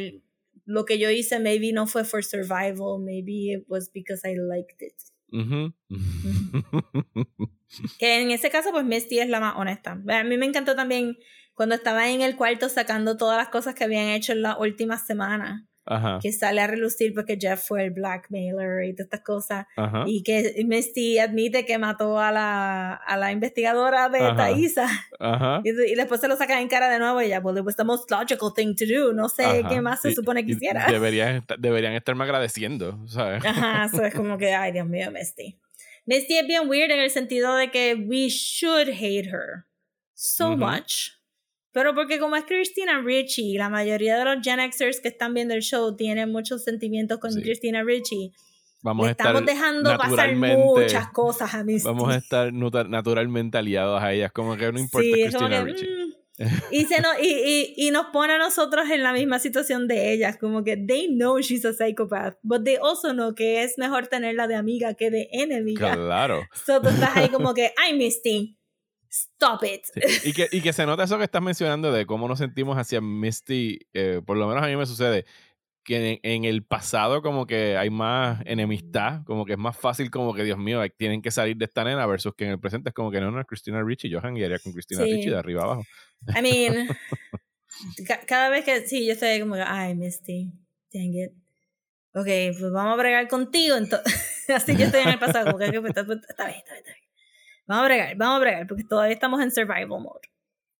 lo que yo hice maybe no fue for survival, maybe it was because I liked it que en ese caso, pues Misty es la más honesta. A mí me encantó también cuando estaba en el cuarto sacando todas las cosas que habían hecho en las últimas semanas. Que sale a relucir porque Jeff fue el blackmailer y todas estas cosas. Y que Misty admite que mató a la, a la investigadora de Thaisa. Y, después se lo saca en cara de nuevo y ya, well, it was the most logical thing to do. No sé qué más se supone que hiciera. Deberían, deberían estarme agradeciendo, ¿sabes? Ajá, eso es como que, ay, Dios mío, Misty. Misty es bien weird en el sentido de que we should hate her so much pero porque como es Christina Ricci, la mayoría de los Gen Xers que están viendo el show tienen muchos sentimientos con Christina Ricci. Vamos a estamos dejando pasar muchas cosas a mí. Vamos a estar naturalmente aliados a ellas, como que no importa Christina Ricci. Mm. y, se y, y, y, nos pone a nosotros en la misma situación de ellas, como que they know she's a psychopath, but they also know que es mejor tenerla de amiga que de enemiga. Claro. So tú estás ahí como que, I'm Misty, Stop it. Y, que, y que se nota eso que estás mencionando de cómo nos sentimos hacia Misty, eh, por lo menos a mí me sucede, que en, el pasado como que hay más enemistad, como que es más fácil como que, Dios mío, tienen que salir de esta nena versus que en el presente es como que no, no, es Christina Ricci, yo hanguearía con Christina Ricci de arriba abajo. I mean, cada vez que, sí, yo estoy como, ay, Misty, dang it. Ok, pues vamos a bregar contigo, entonces, así yo estoy en el pasado, como que, está, está bien, está bien, está bien. Vamos a bregar, vamos a bregar, porque todavía estamos en survival mode.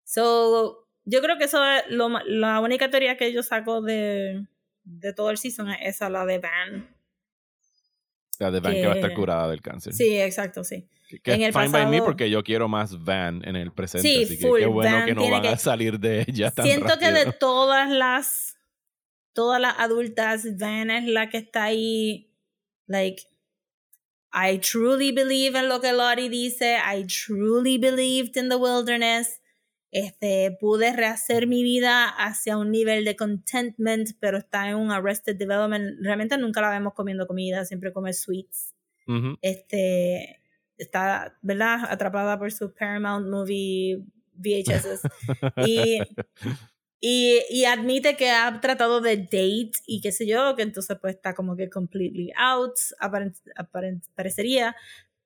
So, yo creo que eso es lo, la única teoría que yo saco de, de todo el season es esa, la de Van. La de Van que, va a estar curada del cáncer. Sí, exacto, sí. Que en es fine by me porque yo quiero más Van en el presente. Sí, así que qué bueno que no van a salir de ella tan Siento que de todas las todas las adultas, Van es la que está ahí, like, I truly believe en lo que Lottie dice, I truly believed in the wilderness. Este, pude rehacer mi vida hacia un nivel de contentment, pero está en un arrested development. Realmente nunca la vemos comiendo comida, siempre come sweets. Este, está, ¿verdad? Atrapada por su Paramount Movie VHS. y, y, y, admite que ha tratado de date y qué sé yo, que entonces pues está como que completely out, parecería.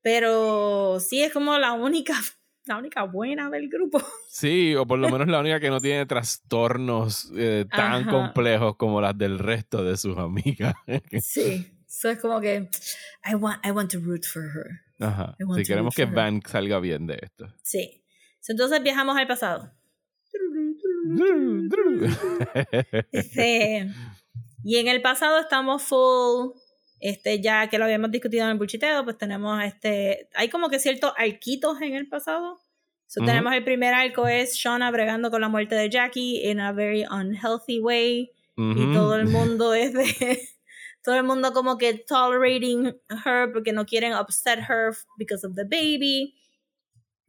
Pero sí es como la única, la única buena del grupo. Sí, o por lo menos la única que no tiene trastornos eh, tan complejos como las del resto de sus amigas. sí, eso es como que I want, I want to root for her. Ajá. Si queremos que Van salga bien de esto. Sí. Entonces viajamos al pasado. Este, y en el pasado estamos full, este, ya que lo habíamos discutido en el buchiteo, pues tenemos este, hay como que ciertos arquitos en el pasado. Tenemos el primer arco es Shauna bregando con la muerte de Jackie in a very unhealthy way. Y todo el mundo es de todo el mundo como que tolerating her porque no quieren upset her because of the baby.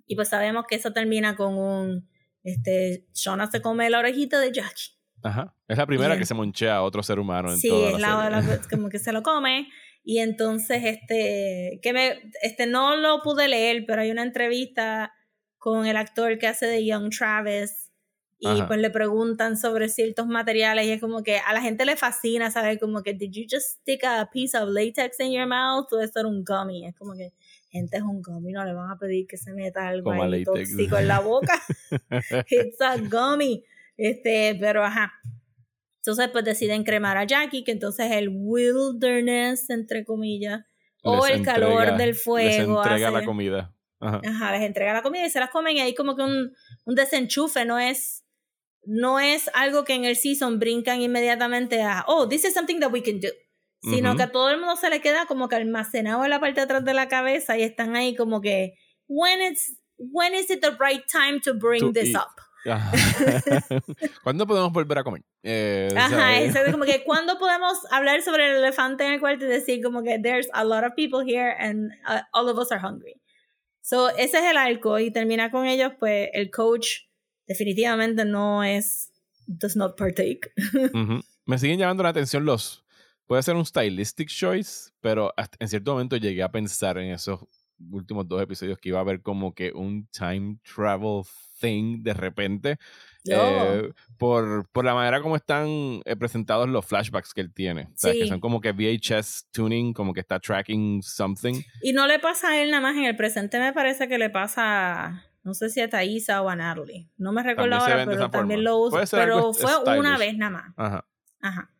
Y pues sabemos que eso termina con un, este, Shona se come la orejita de Jackie. Ajá. Es la primera que se monchea a otro ser humano en sí, toda la, la como que se lo come. Y entonces, este, que me, este, no lo pude leer, pero hay una entrevista con el actor que hace de Young Travis y pues le preguntan sobre ciertos materiales y es como que a la gente le fascina saber como que did you just stick a piece of latex in your mouth o esto era un gummy es como que gente es un gummy no le van a pedir que se meta algo ahí tóxico en la boca it's a gummy este pero ajá entonces pues deciden cremar a Jackie que entonces el wilderness entre comillas o el calor del fuego les entrega la comida Ajá. Ajá. les entrega la comida y se las comen y ahí como que un, un desenchufe, no es no es algo que en el season brincan inmediatamente a, oh, this is something that we can do. Sino que a todo el mundo se le queda como que almacenado en la parte de atrás de la cabeza y están ahí como que, when, it's, when is it the right time to bring this up? ¿Cuándo podemos volver a comer? Eh, Ajá, es como que ¿cuándo podemos hablar sobre el elefante en el cuarto y decir como que there's a lot of people here and uh, all of us are hungry? So, ese es el arco y termina con ellos, pues el coach definitivamente no es, does not partake. Me siguen llamando la atención los, puede ser un stylistic choice, pero en cierto momento llegué a pensar en esos últimos dos episodios que iba a haber como que un time travel thing de repente. Eh, por, por, la manera como están eh, presentados los flashbacks que él tiene. O sea, que son como que VHS tuning, como que está tracking something. Y no le pasa a él nada más en el presente, me parece que le pasa no sé si a Thaisa o a Natalie. No me recuerdo ahora, pero también lo uso. Pero fue una vez nada más. Ajá. Ajá.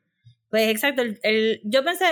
Pues exacto. El, yo pensé,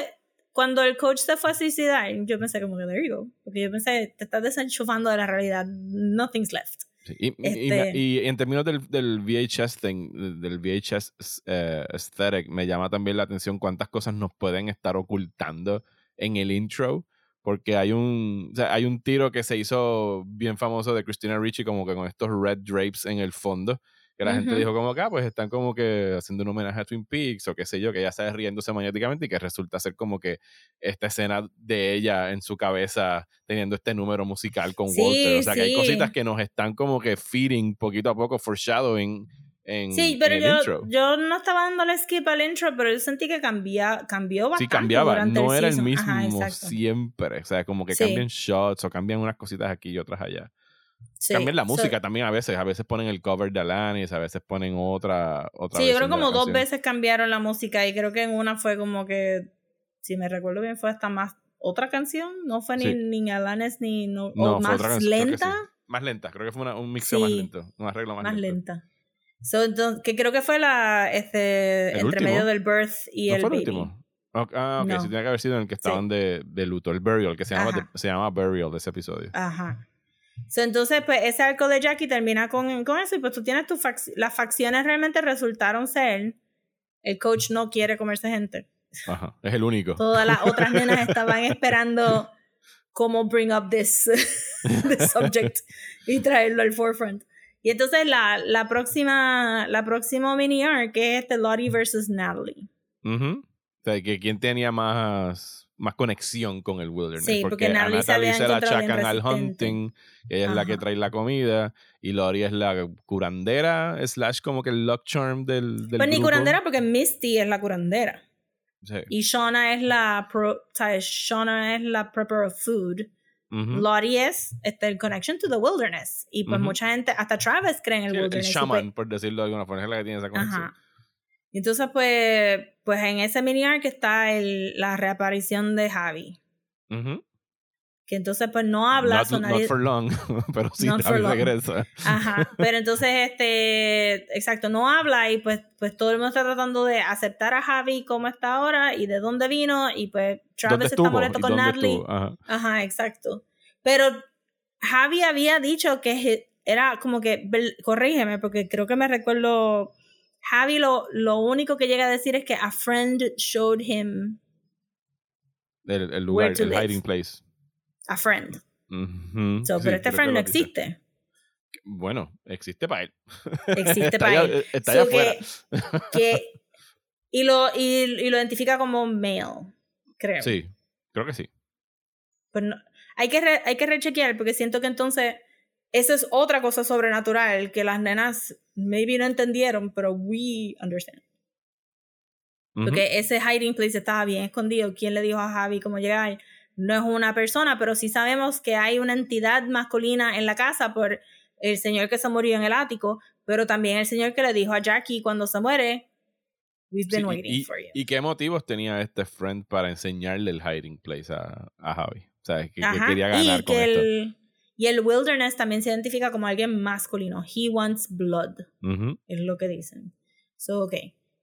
cuando el coach se fue a suicidar, yo pensé como que, there you go. Porque yo pensé, te estás desenchufando de la realidad. Nothing's left. Y, este y, en términos del, del VHS thing, del VHS eh, aesthetic, me llama también la atención cuántas cosas nos pueden estar ocultando en el intro porque hay un, o sea, hay un tiro que se hizo bien famoso de Christina Ricci como que con estos red drapes en el fondo, que la gente dijo como que, ah, pues están como que haciendo un homenaje a Twin Peaks o qué sé yo, que ella está riéndose magnéticamente y que resulta ser como que esta escena de ella en su cabeza teniendo este número musical con Walter. O sea, que hay cositas que nos están como que feeding poquito a poco, foreshadowing sí, pero yo, yo no estaba dándole skip al intro, pero yo sentí que cambia, cambió bastante. Sí, cambiaba, no era el mismo siempre. O sea, como que cambian shots o cambian unas cositas aquí y otras allá. Cambian la música también a veces. A veces ponen el cover de Alanis, a veces ponen otra. otra sí, yo creo como dos veces cambiaron la música y creo que en una fue como que, si me recuerdo bien, fue hasta más otra canción. No fue ni, ni Alanis ni. No, más lenta. Más lenta, creo que fue un mixeo más lento. Un arreglo más, más lenta. So, que creo que fue la este entre medio del birth y el, baby. último? Ah, ok, sí, tiene que haber sido en el que estaban de, de, luto, el burial, que se llama, se llama burial de ese episodio. Ajá. So, entonces, pues ese arco de Jackie termina con, con eso y pues tú tienes tus las facciones realmente resultaron ser el coach no quiere comerse gente. Ajá, es el único. Todas las otras nenas estaban esperando cómo bring up this, this subject y traerlo al forefront. Y entonces la, la próxima, la próxima mini arc es este Lottie versus Natalie. Ujú. O sea, que quién tenía más, más conexión con el wilderness. Sí, porque se a Natalie se la achacan al hunting, ella es la que Ajá. trae la comida, y Lori es la curandera, slash como que el luck charm del, del Pues ni grupo. curandera porque Misty es la curandera. Sí. Y Shauna es la pro. Shauna es la prepper of food. Ujú. Lottie es este, el connection to the wilderness. Y pues Ujú. mucha gente, hasta Travis cree en el Sí, el, el wilderness. y shaman, pues- por decirlo de alguna forma, es la que tiene esa conexión. Ajá. Entonces, pues, pues en ese mini arc está el, la reaparición de Javi. Ujú. Que entonces, pues no habla. Not, so not nadie- for long, pero sí, Not Javi regresa. Ajá. Pero entonces, este, exacto, no habla y pues, pues todo el mundo está tratando de aceptar a Javi como está ahora y de dónde vino. Y pues ¿Dónde Travis está molesto ¿Y con Natalie. Ajá. Ajá, exacto. Pero Javi había dicho que era como que, corrígeme, porque creo que me recuerdo, Javi lo, lo único que llega a decir es que a friend showed him El, el lugar, el live. hiding place. a friend. So, Sí, pero este friend no dice. existe. Bueno, existe para él. Existe para él. Está So afuera. que- que- y, lo, y, y lo identifica como male, creo. Sí, creo que sí. Pero no- hay, que re- hay que rechequear porque siento que entonces eso es otra cosa sobrenatural que las nenas maybe no entendieron, pero we understand. Ujú. Porque ese hiding place estaba bien escondido. ¿Quién le dijo a Javi cómo llegar? No es una persona, pero sí sabemos que hay una entidad masculina en la casa por el señor que se murió en el ático, pero también el señor que le dijo a Jackie cuando se muere, We've Sí, been y- waiting y, for you. y qué motivos tenía este friend para enseñarle el hiding place a, a Javi? O sea, que, que quería ganar y con que esto. el, y el wilderness también se identifica como alguien masculino. He wants blood, es lo que dicen. So, ok.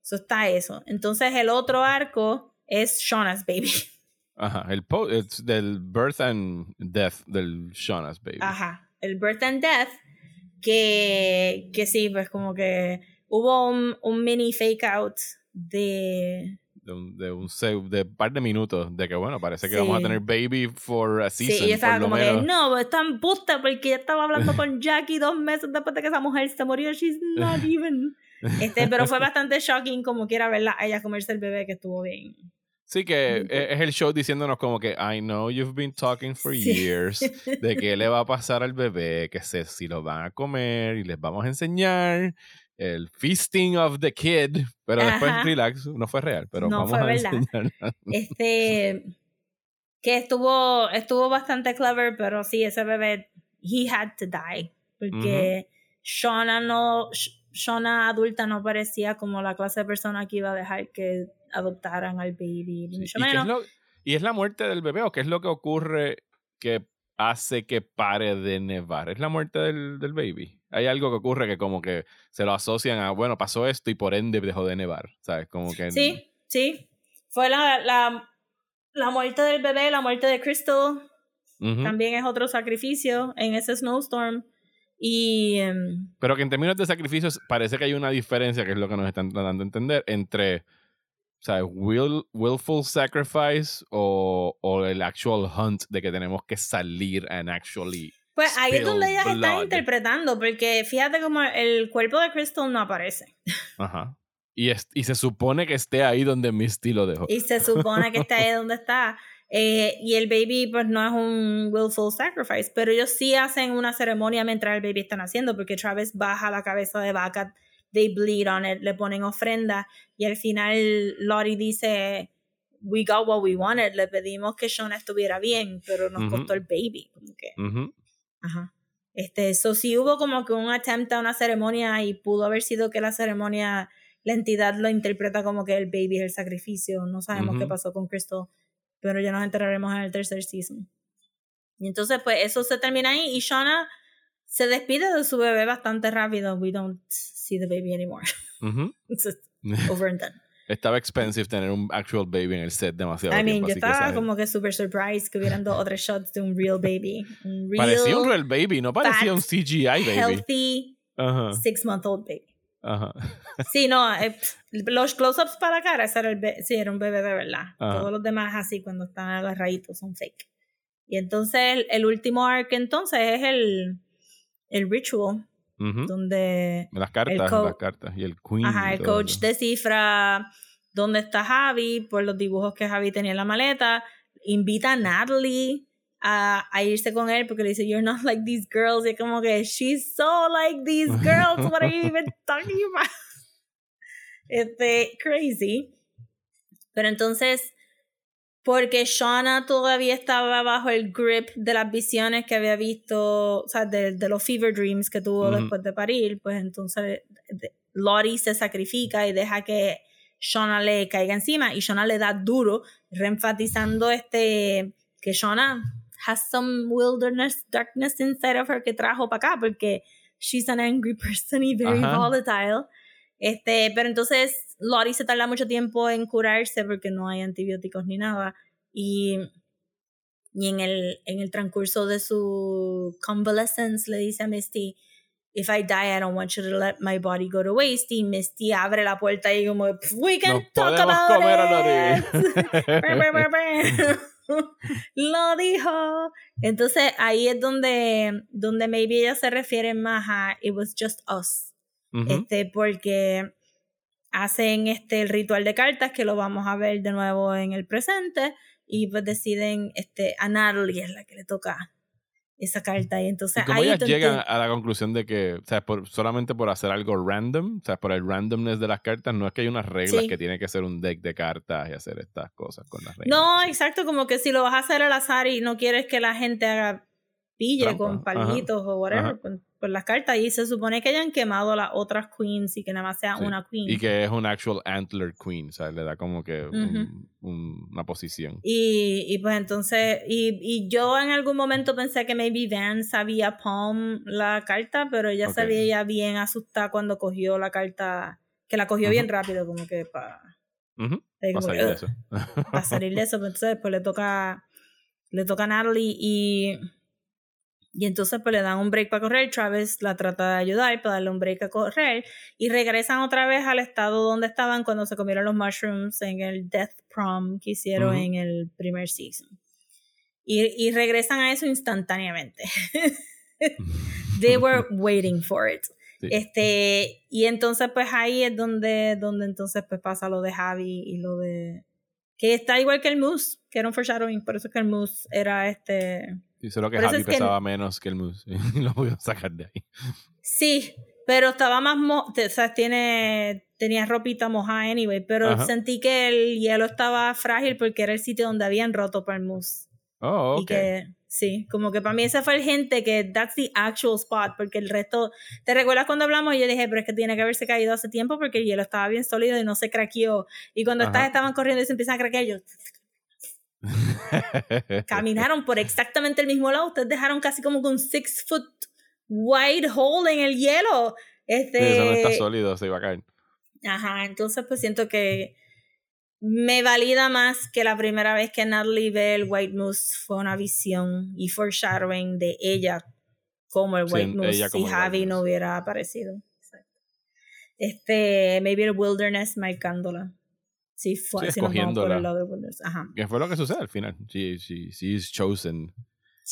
So está eso. Entonces el otro arco es Shauna's baby. Ajá, el po es del birth and death del Shauna's baby. Ajá. El birth and death. Que, que sí, pues como que hubo un, un mini fake out de... De un, de un se- de par de minutos de que bueno, parece que Sí. vamos a tener baby for a Sí, season, y yo estaba como menos. que, no, pues está en puta porque ya estaba hablando con Jackie dos meses después de que esa mujer se murió. She's not even. Este, pero fue bastante shocking como quiera verla a ella comerse el bebé que estuvo bien. Sí, que Muy e- es el show diciéndonos como que I know you've been talking for Sí. years de qué le va a pasar al bebé, que sé si lo van a comer y les vamos a enseñar el feasting of the kid, pero después Ajá. relax, no fue real, pero No vamos fue a verdad. Este, que estuvo, estuvo bastante clever, pero sí, ese bebé, he had to die. Porque Shauna no, Sh- Shauna adulta no parecía como la clase de persona que iba a dejar que adoptaran al baby, Sí, mucho ¿Y, qué es menos. lo- y es la muerte del bebé o qué es lo que ocurre que hace que pare de nevar? ¿Es la muerte del, del baby? Hay algo que ocurre que como que se lo asocian a, bueno, pasó esto y por ende dejó de nevar, ¿sabes? Como que... Sí, sí. Fue la, la, la muerte del bebé, la muerte de Crystal, Ujú. también es otro sacrificio en ese snowstorm. Y em, Pero que en términos de sacrificios parece que hay una diferencia, que es lo que nos están tratando de entender, entre ¿sabes? Will, willful sacrifice o, o el actual hunt de que tenemos que salir and actually... pues ahí es donde ellas están interpretando, porque fíjate como el cuerpo de Crystal no aparece. Ajá. Y, es- y se supone que esté ahí donde Misty lo dejó. Y se supone que está ahí donde está. Eh, y el baby, pues no es un willful sacrifice, pero ellos sí hacen una ceremonia mientras el baby está naciendo, porque Travis baja la cabeza de vaca, they bleed on it, le ponen ofrenda, y al final Lottie dice, we got what we wanted, le pedimos que Shauna estuviera bien, pero nos Ujú. costó el baby. Como que, Ujú. ajá. Este, eso sí hubo como que un attempt a una ceremonia y pudo haber sido que la ceremonia, la entidad lo interpreta como que el baby es el sacrificio. No sabemos qué Ujú. pasó con Crystal, pero ya nos enteraremos en el tercer season. Y entonces, pues eso se termina ahí y Shauna se despide de su bebé bastante rápido. We don't see the baby anymore. It's just over and done. Estaba expensive tener un actual baby en el set demasiado I mean, tiempo. yo que, estaba ¿sabes? como que super surprised que hubieran dos o tres shots de un real baby. Un real, Parecía un real baby, no parecía un CGI baby. healthy, six month old baby. ajá. Sí, no, eh, los close-ups para la cara, ese era el sí, era un bebé de verdad. Ajá. Todos los demás así cuando están agarraditos son fake. Y entonces el, el último arc entonces es el, el ritual, Donde Las cartas, las cartas. Y el queen. ajá, el coach eso. descifra donde está Javi, por los dibujos que Javi tenía en la maleta, invita a Natalie a, a, irse con él porque le dice, You're not like these girls. Y como que, She's so like these girls. What are you even talking about? Este, crazy. Pero entonces, porque Shauna todavía estaba bajo el grip de las visiones que había visto, o sea, de, de los fever dreams que tuvo después de parir, pues entonces Lottie se sacrifica y deja que Shauna le caiga encima y Shauna le da duro, reenfatizando este que Shauna has some wilderness darkness inside of her que trajo para acá porque she's an angry person y very volatile. Este, pero entonces Lottie se tarda mucho tiempo en curarse porque no hay antibióticos ni nada y y en el, en el transcurso de su convalescence le dice a Misty, if I die, I don't want you to let my body go to waste. Y Misty abre la puerta y como, we can talk about it. Lo dijo. Entonces ahí es donde, donde maybe ella se refiere más a it was just us. Este, porque hacen este el ritual de cartas que lo vamos a ver de nuevo en el presente y pues deciden este a Natalie es la que le toca esa carta. Y entonces ¿Y ellas llegan a la conclusión de que, o sea, por, solamente por hacer algo random, o sea, por el randomness de las cartas, no es que hay unas reglas que tiene que ser un deck de cartas y hacer estas cosas con las reglas. No, exacto, como que si lo vas a hacer al azar y no quieres que la gente haga pille con palitos o whatever, por las cartas y se supone que hayan quemado las otras queens y que nada más sea una queen. Y que es un actual antler queen, o sea, le da como que una posición. Y, y, pues entonces, y, y, yo en algún momento pensé que maybe Van sabía Palm la carta, pero ella se veía bien asustada cuando cogió la carta, que la cogió bien rápido, como que para... para salir de eso. para salir de eso, pero entonces después le toca, le toca a Natalie y y entonces pues le dan un break para correr, Travis la trata de ayudar para darle un break a correr y regresan otra vez al estado donde estaban cuando se comieron los mushrooms en el Death Prom que hicieron en el primer season. Y, y regresan a eso instantáneamente. They were waiting for it. Este, y entonces pues ahí es donde, donde entonces pues pasa lo de Javi y lo de... Que está igual que el Moose, que era un foreshadowing, por eso que el Moose era este y solo que Javi pesaba menos que el Moose y lo pudieron sacar de ahí. Sí, pero estaba más mo o sea, tiene tenía ropita mojada anyway, pero sentí que el hielo estaba frágil porque era el sitio donde habían roto para el Moose. Oh, ok. Y que, sí, como que para mí ese fue el gente que that's the actual spot, porque el resto, ¿te recuerdas cuando hablamos? Yo dije, pero es que tiene que haberse caído hace tiempo porque el hielo estaba bien sólido y no se craqueó. Y cuando estas estaban corriendo y se empiezan a craquear, yo, Caminaron por exactamente el mismo lado. Ustedes dejaron casi como con un six foot wide hole en el hielo. Este... eso no está sólido, se iba a caer. Ajá, entonces pues siento que me valida más que la primera vez que Natalie ve el White Moose fue una visión y foreshadowing de ella como el White Moose si Javi no hubiera aparecido. Este, maybe el Wilderness marcándola si, fue, si nos vamos por el lado de Ajá. Que fue lo que sucede al final. Sí, sí, sí es chosen.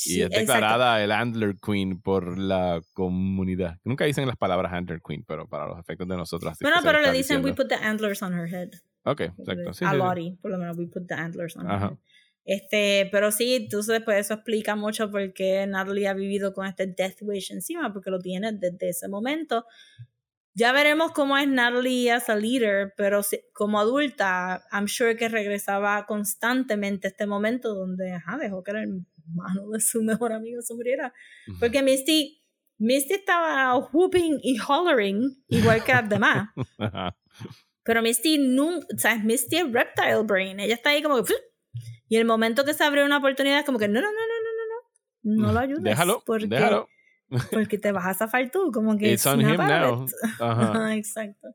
y es declarada el Andler Queen por la comunidad. Nunca dicen las palabras Andler Queen, pero para los efectos de nosotros. Bueno, pero le dicen we put the antlers on her head. Ok, exacto. Sí, a Lottie, por lo menos, we put the antlers on her head. Este, pero sí, entonces pues eso explica mucho por qué Natalie ha vivido con este Death Wish encima, porque lo tiene desde ese momento. Ya veremos cómo es Natalie as a leader, pero como adulta, I'm sure que regresaba constantemente a este momento donde ajá, dejó que el hermano de su mejor amigo se muriera. Porque Misty, Misty estaba whooping y hollering igual que las demás. pero Misty nunca, o sea, Misty es reptile brain. Ella está ahí como que. Y el momento que se abre una oportunidad es como que no, no, no, no, no, no, no, no lo ayudes. Déjalo, porque déjalo porque te vas a zafar tú, como que... It's on him now. Exacto.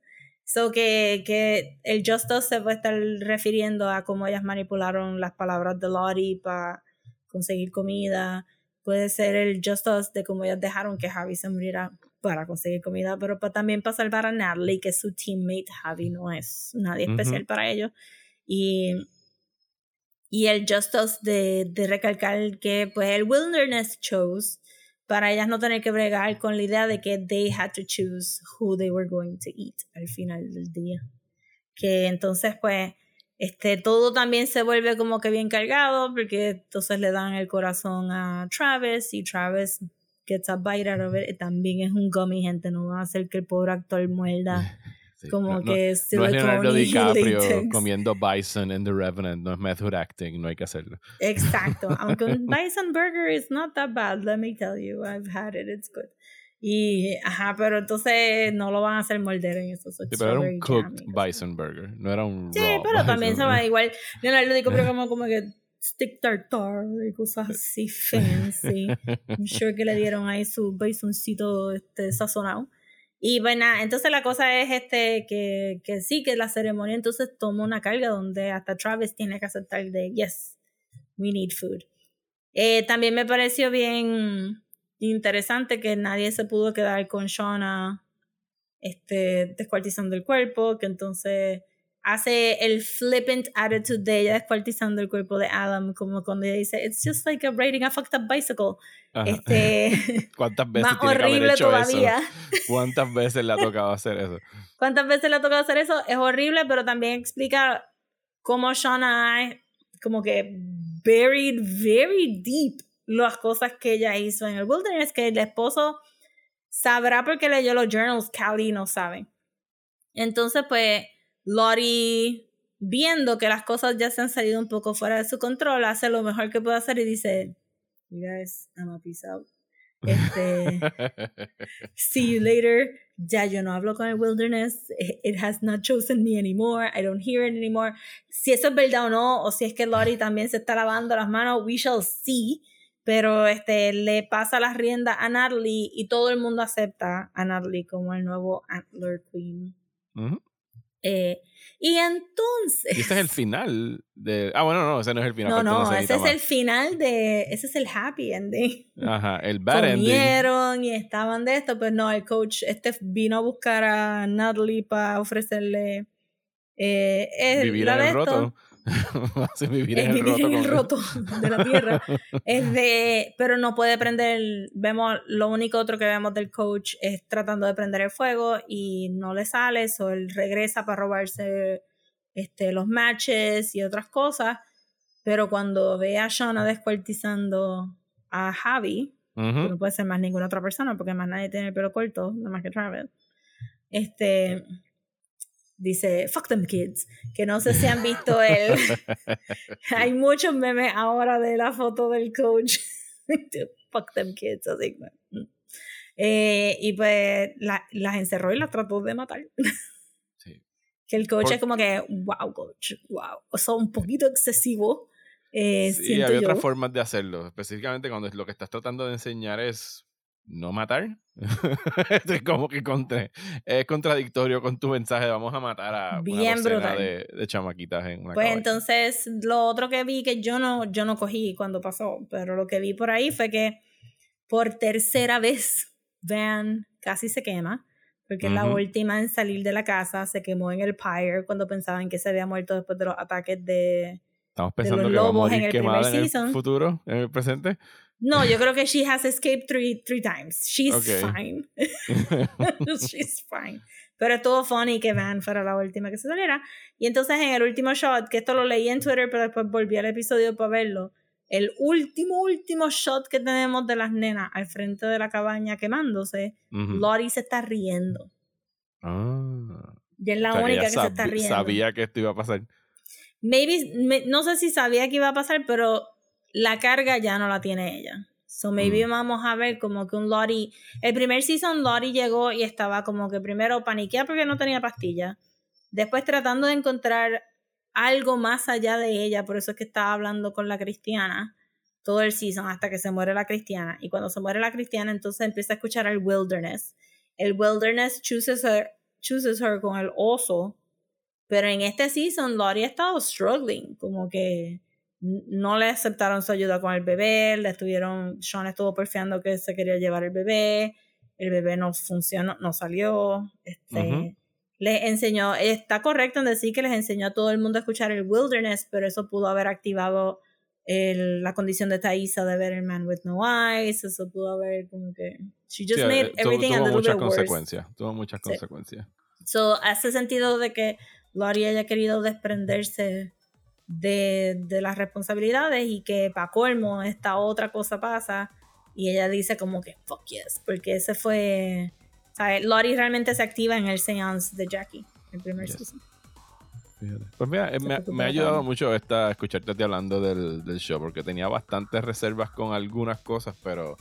So que, que el Justice se puede estar refiriendo a cómo ellas manipularon las palabras de Lottie para conseguir comida. Puede ser el Justice de cómo ellas dejaron que Javi se muriera para conseguir comida, pero también para salvar a Natalie, que su teammate Javi no es nadie especial para ellos. Y, y el Justice de, de recalcar que pues el Wilderness chose para ellas no tener que bregar con la idea de que they had to choose who they were going to eat al final del día. que entonces pues este, todo también se vuelve como que bien cargado porque entonces le dan el corazón a Travis y Travis gets a bite out of it. También es un gummy, gente. No va a hacer que el pobre actor muerda como que es no es Leonardo DiCaprio comiendo bison en The Revenant. No es method acting. No hay que hacerlo. Exacto. Aunque un bison burger is not that bad. Let me tell you. I've had it. It's good. Y, ajá, pero entonces no lo van a hacer morder en eso. Sí, pero era un cooked bison burger, no era un Sí, pero también se va igual. Leonardo DiCaprio como, como que stick tartar y cosas así fancy. I'm sure que le dieron ahí su basoncito este, sazonado. Y bueno, entonces la cosa es este que, que sí, que la ceremonia entonces toma una carga donde hasta Travis tiene que aceptar de, yes, we need food. Eh, también me pareció bien interesante que nadie se pudo quedar con Shauna este, descuartizando el cuerpo, que entonces hace el flippant attitude de ella descuartizando el cuerpo de Adam, como cuando ella dice, it's just like a riding a fucked up bicycle. Este, ¿Cuántas veces más horrible hecho todavía. ¿Cuántas veces le ha tocado hacer eso? ¿Cuántas veces le ha tocado hacer eso? Es horrible, pero también explica cómo Shauna como que buried very deep las cosas que ella hizo en el wilderness, que el esposo sabrá porque leyó los journals, Callie no sabe. Entonces, pues, Lottie, viendo que las cosas ya se han salido un poco fuera de su control, hace lo mejor que puede hacer y dice, you guys, I'm a peace out. Este, see you later. Ya yo no hablo con el wilderness. It has not chosen me anymore. I don't hear it anymore. Si eso es verdad o no, o si es que Lottie también se está lavando las manos, we shall see pero este, le pasa las riendas a Natalie y todo el mundo acepta a Natalie como el nuevo Antler Queen. Eh, y entonces... Y este es el final de... Ah, bueno, no, ese no es el final. No, no, ese es el final de... Ese es el happy ending. Ajá, el bad Comieron y estaban de esto, pero no, el coach este vino a buscar a Natalie para ofrecerle... Eh, Vivir en el roto. vivir en, el, roto, de la tierra. es de, pero no puede prender. Vemos lo único otro que vemos del coach es tratando de prender el fuego y no le sale, o él regresa para robarse este, los matches y otras cosas. Pero cuando ve a Shauna descuartizando a Javi, no puede ser más ninguna otra persona porque más nadie tiene el pelo corto, nada más que Travis. Este, dice fuck them kids que no sé si han visto él hay muchos memes ahora de la foto del coach. Fuck them kids así eh, y pues las encerró y las trató de matar. Sí. que el coach es como que wow coach wow o sea un poquito excesivo eh, sí hay otras formas de hacerlo. Específicamente cuando lo que estás tratando de enseñar es no matar. es como que contra, es contradictorio con tu mensaje vamos a matar a Bien brutal. De, de, chamaquitas en una Pues entonces, lo otro que vi que yo no, yo no cogí cuando pasó, pero lo que vi por ahí fue que por tercera vez Van casi se quema, porque es la última en salir de la casa, se quemó en el pyre cuando pensaban que se había muerto después de los ataques de, Estamos pensando que va a morir en el. En el futuro, en el presente. No, yo creo que she has escaped three, three times. She's fine. She's fine. Pero estuvo funny que Van fuera la última que se saliera. Y entonces en el último shot, que esto lo leí en Twitter, pero después volví al episodio para verlo. El último, último shot que tenemos de las nenas al frente de la cabaña quemándose, Lori se está riendo. Ah. Y es la única que, se está riendo. Sabía que esto iba a pasar. Maybe, no sé si sabía que iba a pasar, pero la carga ya no la tiene ella. So maybe mm. vamos a ver como que un Lottie. El primer season Lottie llegó y estaba como que primero paniqueada porque no tenía pastilla. Después tratando de encontrar algo más allá de ella. Por eso es que estaba hablando con la cristiana todo el season hasta que se muere la cristiana. Y cuando se muere la cristiana, entonces empieza a escuchar el wilderness. El wilderness chooses her, chooses her con el oso. Pero en este season Lottie ha estado struggling. Como que no le aceptaron su ayuda con el bebé, le estuvieron, Sean estuvo porfiando que se quería llevar el bebé, el bebé no funcionó, no salió, este, les enseñó, está correcto en decir que les enseñó a todo el mundo a escuchar el wilderness, pero eso pudo haber activado el, la condición de Thaisa de ver el man with no eyes, eso pudo haber como que, she just made everything tuvo, muchas consecuencias, tuvo muchas consecuencias. So, hace sentido de que Lori haya querido desprenderse de, de las responsabilidades y que para colmo esta otra cosa pasa y ella dice como que fuck yes, porque ese fue... ¿sabes? Lori realmente se activa en el seance de Jackie, el primer season. Pues mira, eh, me, me, ha ayudado mucho esta, escucharte hablando del, del, show, porque tenía bastantes reservas con algunas cosas, pero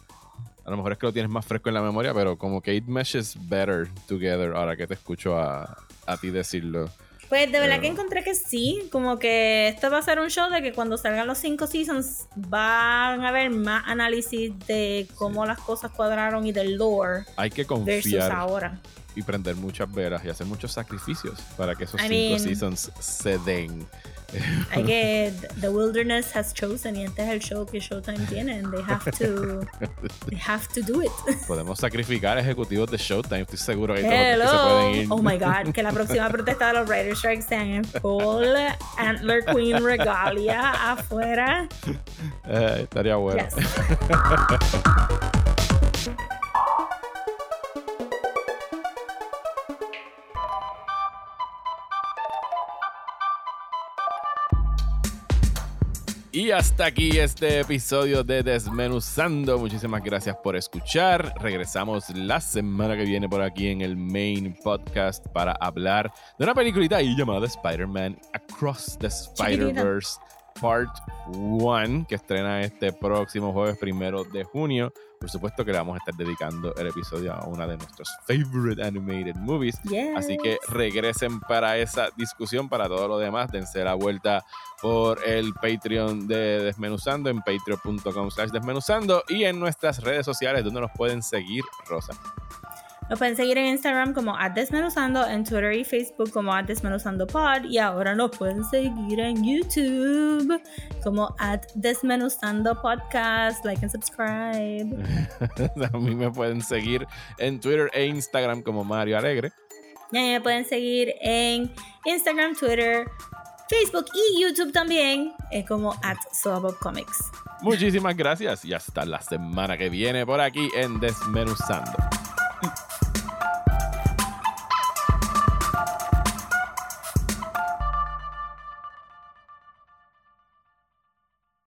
a lo mejor es que lo tienes más fresco en la memoria, pero como que it meshes better together ahora que te escucho a, a ti decirlo. Pues de verdad que encontré que sí, como que esto va a ser un show de que cuando salgan los cinco seasons van a haber más análisis de cómo las cosas cuadraron y del lore. Hay que confiar ahora. y prender muchas velas y hacer muchos sacrificios para que esos cinco seasons se den. Que The Wilderness has chosen y este es el show que Showtime tiene. And they have to they have to do it. Podemos sacrificar ejecutivos de Showtime. Estoy seguro que, todos que se pueden ir. Oh my God, que la próxima protesta de los Writer Strikes sean en full Antler Queen regalia afuera. Eh, estaría bueno. Yes. Y hasta aquí este episodio de Desmenuzando. Muchísimas gracias por escuchar. Regresamos la semana que viene por aquí en el main podcast para hablar de una peliculita ahí llamada Spider-Man Across the Spider-Verse Part 1 que estrena este próximo jueves primero de junio. Por supuesto que le vamos a estar dedicando el episodio a una de nuestros favorite animated movies. Así que regresen para esa discusión. Para todo lo demás, dense la vuelta por el Patreon de Desmenuzando en patreon.com slash desmenuzando y en nuestras redes sociales donde nos pueden seguir, Rosa. Nos pueden seguir en Instagram como Desmenuzando, en Twitter y Facebook como Pod y ahora nos pueden seguir en YouTube como Desmenuzando Podcast. Like and subscribe. A mí me pueden seguir en Twitter e Instagram como Mario Alegre. Y me pueden seguir en Instagram, Twitter, Facebook y YouTube también eh, como at Comics. Muchísimas gracias y hasta la semana que viene por aquí en Desmenuzando.